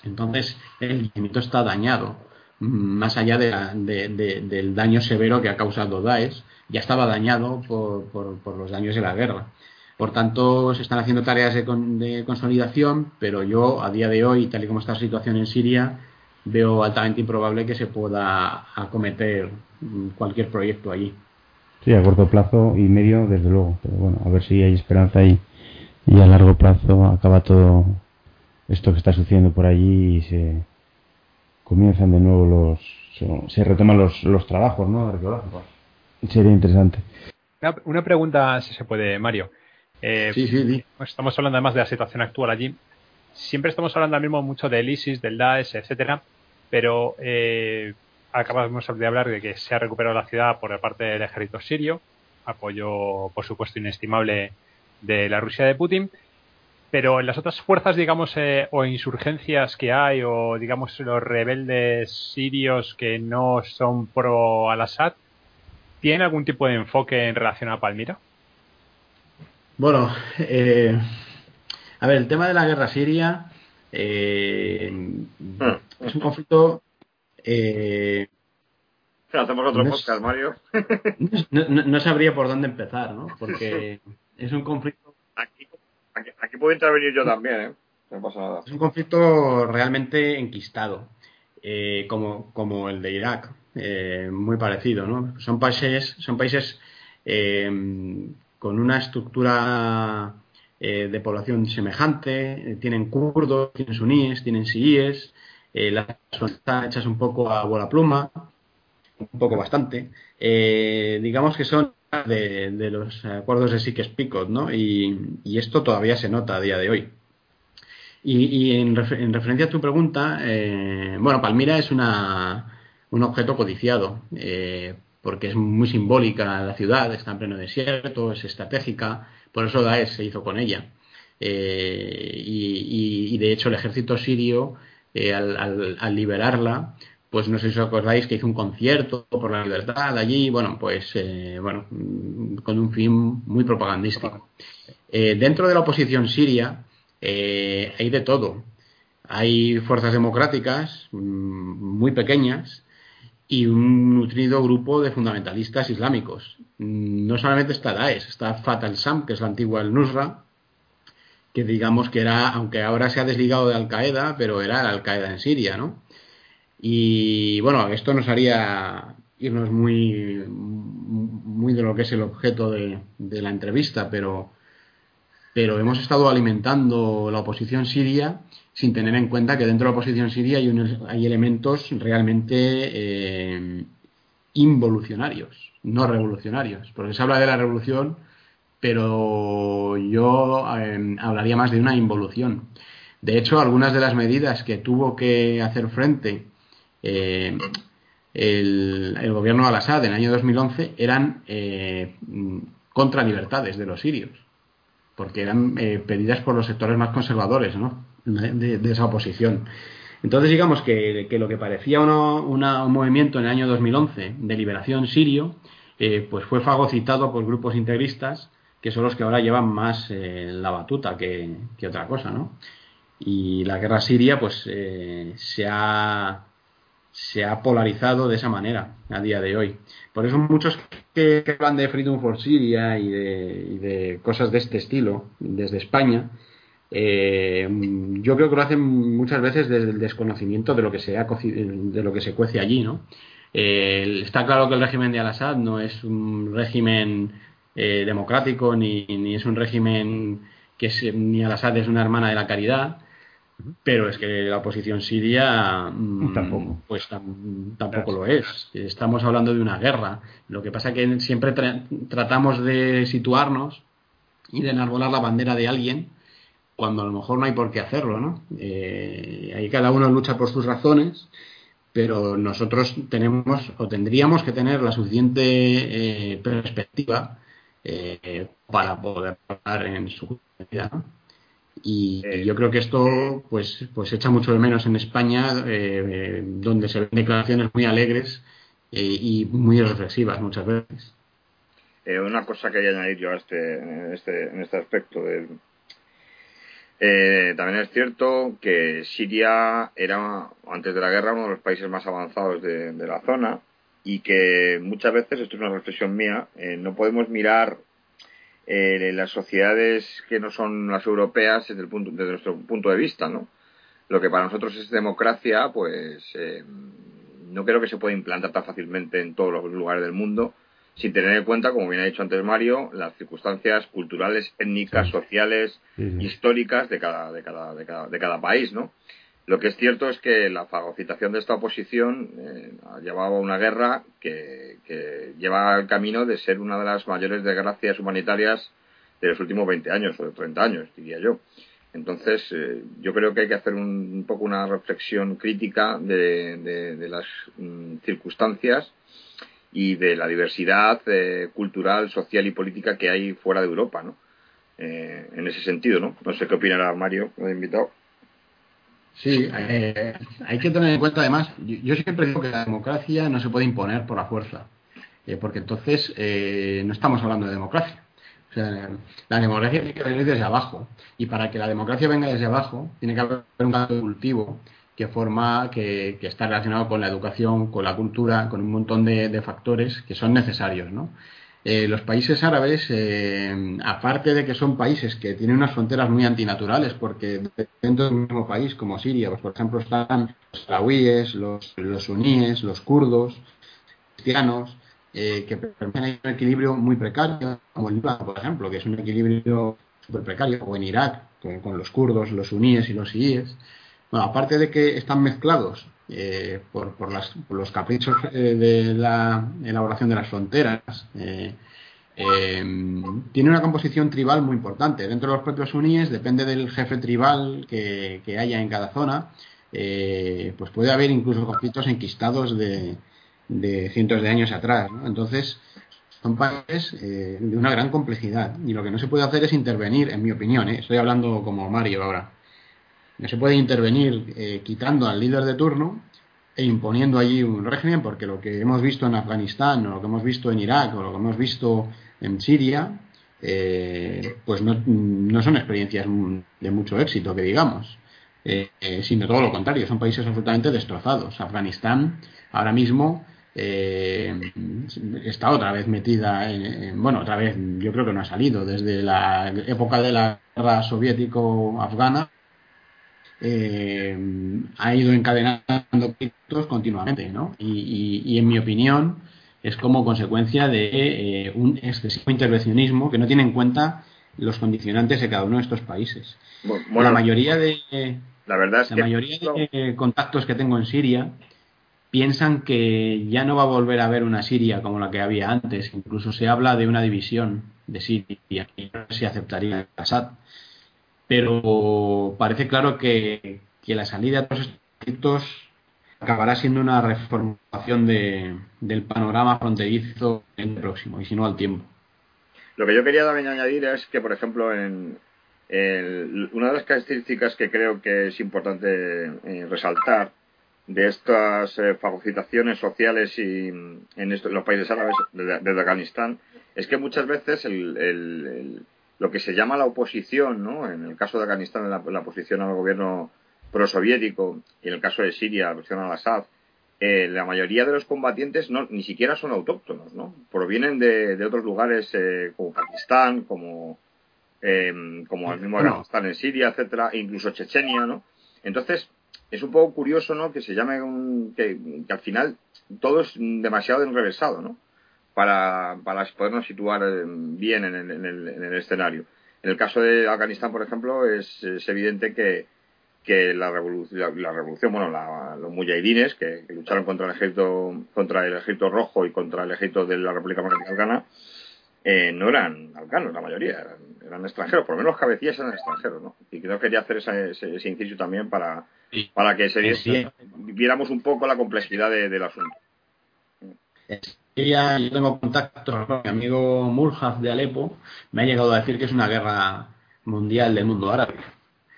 Entonces el movimiento está dañado, más allá del daño severo que ha causado Daesh, ya estaba dañado por los daños de la guerra. Por tanto, se están haciendo tareas de, consolidación, pero yo a día de hoy, tal y como está la situación en Siria, veo altamente improbable que se pueda acometer cualquier proyecto allí. Sí, a corto plazo y medio, desde luego. Pero bueno, a ver si hay esperanza y, y a largo plazo acaba todo esto que está sucediendo por allí y se comienzan de nuevo los. se retoman los, los trabajos, ¿no? Arqueológicos. Sería interesante. una pregunta, si se puede, Mario. Eh, sí, sí, pues Estamos hablando además de la situación actual allí. Siempre estamos hablando ahora mismo mucho del ISIS, del Daesh, etcétera, pero eh, acabamos de hablar de que se ha recuperado la ciudad por parte del ejército sirio, apoyo, por supuesto, inestimable de la Rusia de Putin. pero las otras fuerzas, digamos, eh, o insurgencias que hay, o digamos los rebeldes sirios que no son pro al-Assad, ¿tienen algún tipo de enfoque en relación a Palmira? Bueno, eh, a ver, el tema de la guerra siria eh, es un conflicto. Eh, hacemos otro podcast, Mario. no, sabría por dónde empezar, ¿no? Porque es un conflicto. Aquí, aquí, puedo intervenir yo también, ¿eh? No pasa nada. Es un conflicto realmente enquistado, eh, como, como el de Irak, eh, muy parecido, ¿no? Son países, son países con una estructura eh, de población semejante, eh, tienen kurdos, tienen suníes, tienen siíes, eh, las están hechas un poco a bola pluma, un poco bastante, digamos que son de, los acuerdos de Sykes-Picot, ¿no? Y, esto todavía se nota a día de hoy. Y, en, referencia a tu pregunta, bueno, Palmira es una, un objeto codiciado porque es muy simbólica la ciudad, está en pleno desierto, es estratégica, por eso Daesh se hizo con ella. Eh, y, de hecho el ejército sirio, eh, al, liberarla, pues no sé si os acordáis que hizo un concierto por la libertad allí, bueno, pues eh, bueno, con un fin muy propagandístico. dentro de la oposición siria hay de todo. Hay fuerzas democráticas mm, muy pequeñas y un nutrido grupo de fundamentalistas islámicos. No solamente está Daesh, está Fatal Sam, que es la antigua El Nusra, que digamos que era, aunque ahora se ha desligado de Al Qaeda, pero era el Al Qaeda en Siria, ¿no? Y bueno, esto nos haría irnos muy, muy de lo que es el objeto de, de la entrevista, pero, pero hemos estado alimentando la oposición siria sin tener en cuenta que dentro de la oposición siria hay, hay elementos realmente eh, involucionarios, no revolucionarios, porque se habla de la revolución, pero yo eh, hablaría más de una involución. De hecho, algunas de las medidas que tuvo que hacer frente eh, el, gobierno al-Assad en el año 2011 eran contra libertades de los sirios, porque eran pedidas por los sectores más conservadores, ¿no? De, esa oposición. Entonces, digamos que, lo que parecía un movimiento en el año 2011 de liberación sirio, eh, pues fue fagocitado por grupos integristas que son los que ahora llevan más eh, la batuta que, otra cosa, ¿no? Y la guerra siria, pues, eh, se, ha, se ha polarizado de esa manera a día de hoy. Por eso muchos que, hablan de Freedom for Syria y de, y de cosas de este estilo desde España, eh, yo creo que lo hacen muchas veces desde el desconocimiento de lo que se, de lo que se cuece allí, ¿no? Eh, está claro que el régimen de Al-Assad no es un régimen eh, democrático ni, ni, es un régimen que ni Al-Assad es una hermana de la caridad, pero es que la oposición siria mm, tampoco. pues tampoco lo es. Estamos hablando de una guerra. Lo que pasa es que siempre tratamos de situarnos y de enarbolar la bandera de alguien cuando a lo mejor no hay por qué hacerlo, ¿no? Eh, ahí cada uno lucha por sus razones, pero nosotros tenemos o tendríamos que tener la suficiente eh, perspectiva eh, para poder hablar en su vida, ¿no? Y yo creo que esto pues pues echa mucho de menos en España, donde se ven declaraciones muy alegres y muy reflexivas muchas veces. una cosa que hay que añadir yo a este, en, este, en este aspecto del, eh, también es cierto que Siria era, antes de la guerra, uno de los países más avanzados de, la zona y que muchas veces, esto es una reflexión mía, eh, no podemos mirar eh, las sociedades que no son las europeas desde, el punto, desde nuestro punto de vista, ¿no? Lo que para nosotros es democracia, pues no creo que se pueda implantar tan fácilmente en todos los lugares del mundo sin tener en cuenta, como bien ha dicho antes Mario, las circunstancias culturales, étnicas, sociales, históricas de cada, de, cada, de, cada, de cada país, ¿no? Lo que es cierto es que la fagocitación de esta oposición eh, ha llevado a una guerra que, lleva el camino de ser una de las mayores desgracias humanitarias de los últimos 20 años o de 30 años, diría yo. Entonces, eh, yo creo que hay que hacer un, poco una reflexión crítica de, las mm, circunstancias y de la diversidad eh, cultural, social y política que hay fuera de Europa, ¿no? eh, en ese sentido, ¿no? No sé qué opinará Mario, el invitado. Sí, eh, hay que tener en cuenta además, yo, siempre digo que la democracia no se puede imponer por la fuerza, eh, porque entonces no estamos hablando de democracia. O sea, la democracia tiene que venir desde abajo, y para que la democracia venga desde abajo, tiene que haber un cambio cultivo que forma, que, está relacionado con la educación, con la cultura, con un montón de, factores que son necesarios. Eh, los países árabes, eh, aparte de que son países que tienen unas fronteras muy antinaturales, porque dentro del mismo país, como Siria, pues, por ejemplo, están los salawíes, los, suníes, los kurdos, los cristianos, eh, que permiten un equilibrio muy precario, como el Líbano, por ejemplo, que es un equilibrio súper precario, o en Irak, con, los kurdos, los suníes y los siíes. Aparte de que están mezclados eh, por, por, los caprichos eh, de la elaboración de las fronteras, eh, tiene una composición tribal muy importante. Dentro de los propios suníes, depende del jefe tribal que, haya en cada zona, pues puede haber incluso conflictos enquistados de, cientos de años atrás. Entonces, son países de una gran complejidad y lo que no se puede hacer es intervenir, en mi opinión, estoy hablando como Mario ahora, no se puede intervenir eh, quitando al líder de turno e imponiendo allí un régimen, porque lo que hemos visto en Afganistán, o lo que hemos visto en Irak, o lo que hemos visto en Siria, eh, pues no, no, son experiencias de mucho éxito, que digamos, eh, sino todo lo contrario, son países absolutamente destrozados. Afganistán ahora mismo está otra vez metida en, bueno, otra vez yo creo que no ha salido desde la época de la guerra soviético-afgana eh, ha ido encadenando conflictos continuamente, ¿no? Y, en mi opinión es como consecuencia de eh, un excesivo intervencionismo que no tiene en cuenta los condicionantes de cada uno de estos países. Bueno, la mayoría de la verdad la mayoría de contactos que tengo en Siria piensan que ya no va a volver a haber una Siria como la que había antes. Incluso se habla de una división de Siria y no se aceptaría Assad pero parece claro que, la salida de estos conflictos acabará siendo una reformación de, del panorama fronterizo en el próximo, y si no al tiempo. Lo que yo quería también añadir es que, por ejemplo, en una de las características que creo que es importante eh, resaltar de estas eh, fagocitaciones sociales y, en, los países árabes, desde Afganistán, es que muchas veces el lo que se llama la oposición, ¿no? En el caso de Afganistán, la, oposición al gobierno prosoviético y en el caso de Siria, la oposición al Assad, eh, la mayoría de los combatientes no, ni siquiera son autóctonos, ¿no? Provienen de, otros lugares eh, como Pakistán, como, em, como el mismo Afganistán en Siria, etcétera, e incluso Chechenia, ¿no? Entonces, es un poco curioso, ¿no? Que se llame un, que, que al final todo es demasiado enrevesado, ¿no? Para, para podernos situar eh, bien en el, en, el, en el, escenario. En el caso de Afganistán, por ejemplo, es, es evidente que, que la, revolución, la, revolución, bueno, los mujahidines que, lucharon contra el ejército, contra el ejército rojo y contra el ejército de la República Democrática Afgana, eh, no eran afganos, la mayoría, eran, extranjeros, por lo menos los cabecillas eran extranjeros, ¿no? Y creo que quería hacer ese, ese, inciso también para, para que se viéramos un poco la complejidad del asunto yo tengo contacto con mi amigo Mulhaf de Alepo, me ha llegado a decir que es una guerra mundial del mundo árabe,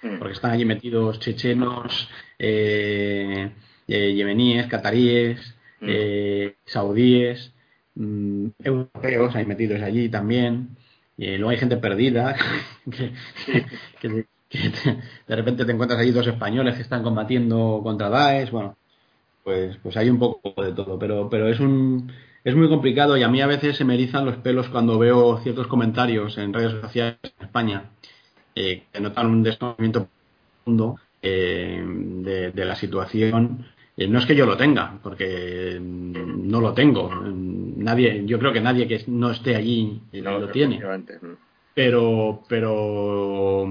mm. porque están allí metidos chechenos, eh, eh, yemeníes, cataríes, mm. eh, saudíes, mm, europeos hay metidos allí también. Y luego hay gente perdida que, de repente te encuentras allí dos españoles que están combatiendo contra Daesh. Bueno, pues, pues hay un poco de todo, pero, pero es un es muy complicado y a mí a veces se me erizan los pelos cuando veo ciertos comentarios en redes sociales en España eh, que notan un desconocimiento profundo eh, de, la situación. Eh, no es que yo lo tenga, porque no lo tengo. Nadie, yo creo que nadie que no esté allí lo tiene. Pero, pero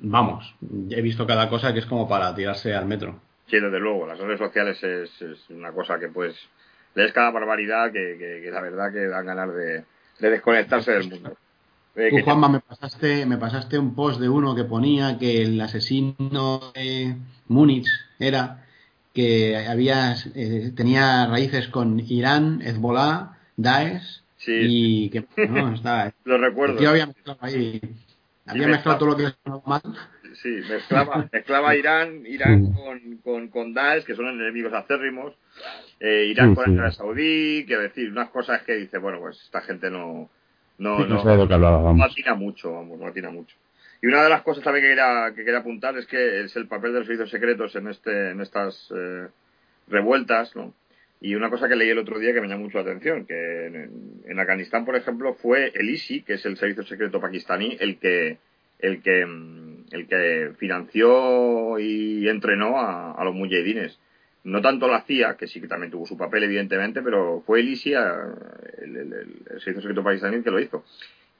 vamos, he visto cada cosa que es como para tirarse al metro. Sí, desde luego, las redes sociales es, es una cosa que pues lees cada barbaridad que, la verdad que dan ganas de, desconectarse del mundo. Eh, Tú, Juanma, me pasaste, me pasaste un post de uno que ponía que el asesino de Múnich era que había eh, tenía raíces con Irán, Hezbollah, Daesh y que no, está, lo recuerdo. había ahí Había mezclado todo lo que mal. Sí, mezclaba, mezclaba Irán, Irán con, con, con Daesh, que son enemigos acérrimos, eh, Irán con Arabia Saudí, que decir, unas cosas que dice, bueno, pues esta gente no, no, no, no, atina mucho, vamos, no atina mucho. Y una de las cosas también que quería, que quería apuntar es que es el papel de los servicios secretos en este, en estas eh, revueltas, ¿no? Y una cosa que leí el otro día que me llamó mucho la atención, que en, Afganistán, por ejemplo, fue el ISI, que es el servicio secreto pakistaní, el que el que el que financió y entrenó a, los mujahidines. No tanto la CIA, que sí que también tuvo su papel, evidentemente, pero fue el ISI, el, el, servicio secreto pakistaní, el que lo hizo.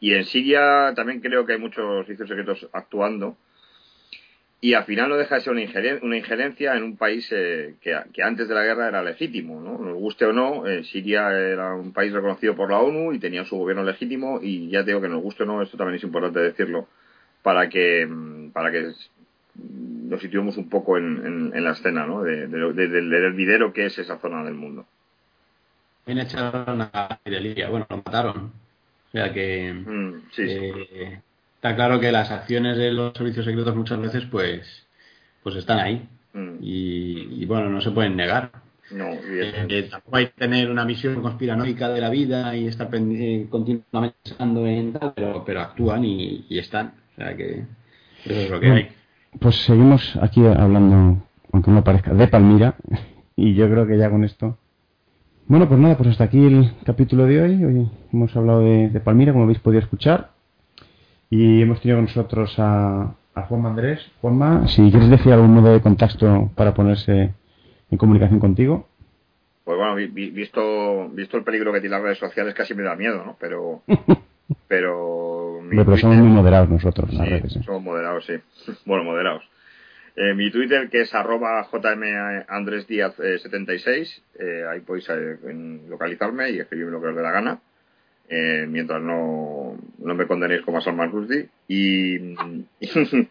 Y en Siria también creo que hay muchos servicios secretos actuando y al final no deja de ser una injerencia, una injerencia en un país eh, que, antes de la guerra era legítimo, ¿no? Nos guste o no, eh, Siria era un país reconocido por la ONU y tenía su gobierno legítimo y ya digo que nos guste o no, esto también es importante decirlo para que para que nos situemos un poco en, la escena, ¿no? De, del hervidero que es esa zona del mundo. Bien echaron a Libia, bueno, lo mataron. O sea que mm, sí, sí. Eh, está claro que las acciones de los servicios secretos muchas veces pues pues están ahí mm. y, bueno no se pueden negar no, eh, tampoco hay que tener una visión conspiranoica de la vida y estar eh, continuamente pensando en tal, pero, pero actúan y, están. O sea que eso es lo que hay. Pues seguimos aquí hablando, aunque no parezca, de Palmira. Y yo creo que ya con esto. Bueno, pues nada, pues hasta aquí el capítulo de hoy. Hoy hemos hablado de, de Palmira, como habéis podido escuchar. Y hemos tenido con nosotros a, a Juanma Andrés. Juanma, si quieres decir algún modo de contacto para ponerse en comunicación contigo. Pues bueno, visto, visto el peligro que tiene las redes sociales, casi me da miedo, ¿no? Pero. pero. Pero somos muy moderados nosotros, las redes. ¿eh? Somos moderados, sí. bueno, moderados. Eh, mi Twitter, que es arroba jmandresdiaz76, eh, ahí podéis localizarme y escribirme lo que os dé la gana. Eh, mientras no, no, me condenéis como a Salman Rushdie. Y,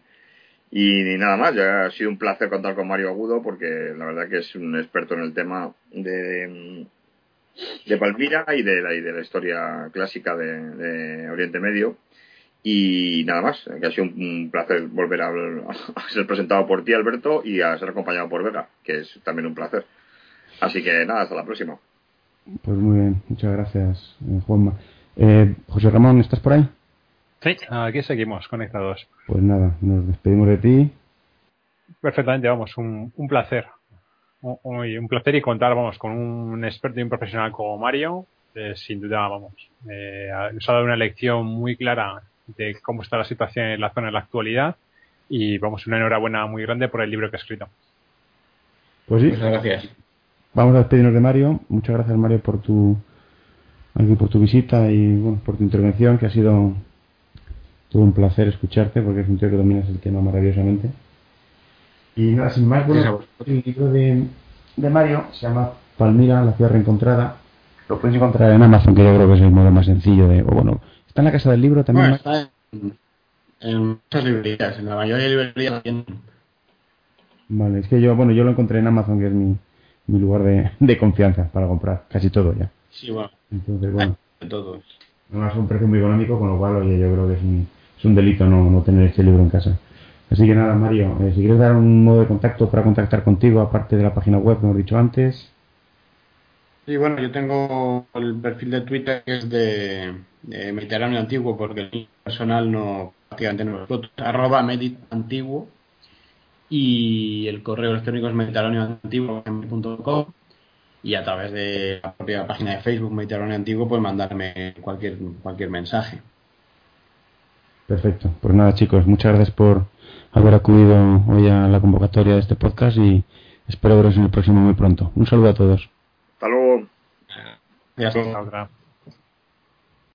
y, nada más, ya ha sido un placer contar con Mario Agudo porque la verdad que es un experto en el tema de, de Palmira y de la, y de la historia clásica de, Oriente Medio. Y nada más, que ha sido un placer volver a, a, ser presentado por ti, Alberto, y a ser acompañado por Vega, que es también un placer. Así que nada, hasta la próxima. Pues muy bien, muchas gracias, eh, Juanma. Eh, José Ramón, ¿estás por ahí? Sí, aquí seguimos conectados. Pues nada, nos despedimos de ti. Perfectamente, vamos, un, un placer. Un, un, placer y contar, vamos, con un experto y un profesional como Mario. Eh, sin duda, vamos, nos ha dado una lección muy clara de cómo está la situación en la zona en la actualidad y vamos, una enhorabuena muy grande por el libro que ha escrito. Pues sí. Muchas gracias. Vamos a despedirnos de Mario. Muchas gracias, Mario, por tu, por tu visita y bueno, por tu intervención, que ha sido todo un placer escucharte, porque es un tío que dominas el tema maravillosamente. Y nada, sin más, bueno, el libro de, de Mario se llama Palmira, la ciudad reencontrada. Lo puedes encontrar en Amazon, que yo creo que es el modo más sencillo de. O bueno, está en la casa del libro también. está en, muchas librerías, en la mayoría de librerías. Vale, es que yo, bueno, yo lo encontré en Amazon, que es mi, mi lugar de, de confianza para comprar casi todo ya. Sí, bueno. Entonces, bueno. Todos. No es un precio muy económico, con lo cual, oye, yo creo que es un, es un delito no, no tener este libro en casa. Así que nada, Mario, eh, si quieres dar un modo de contacto para contactar contigo, aparte de la página web que hemos dicho antes. Sí, bueno, yo tengo el perfil de Twitter que es de, Mediterráneo Antiguo, porque el personal no prácticamente no lo arroba Medit Antiguo y el correo electrónico es mediterráneoantiguo.com y a través de la propia página de Facebook Mediterráneo Antiguo pues mandarme cualquier cualquier mensaje. Perfecto. Pues nada chicos, muchas gracias por haber acudido hoy a la convocatoria de este podcast y espero veros en el próximo muy pronto. Un saludo a todos. Hasta luego. Gracias.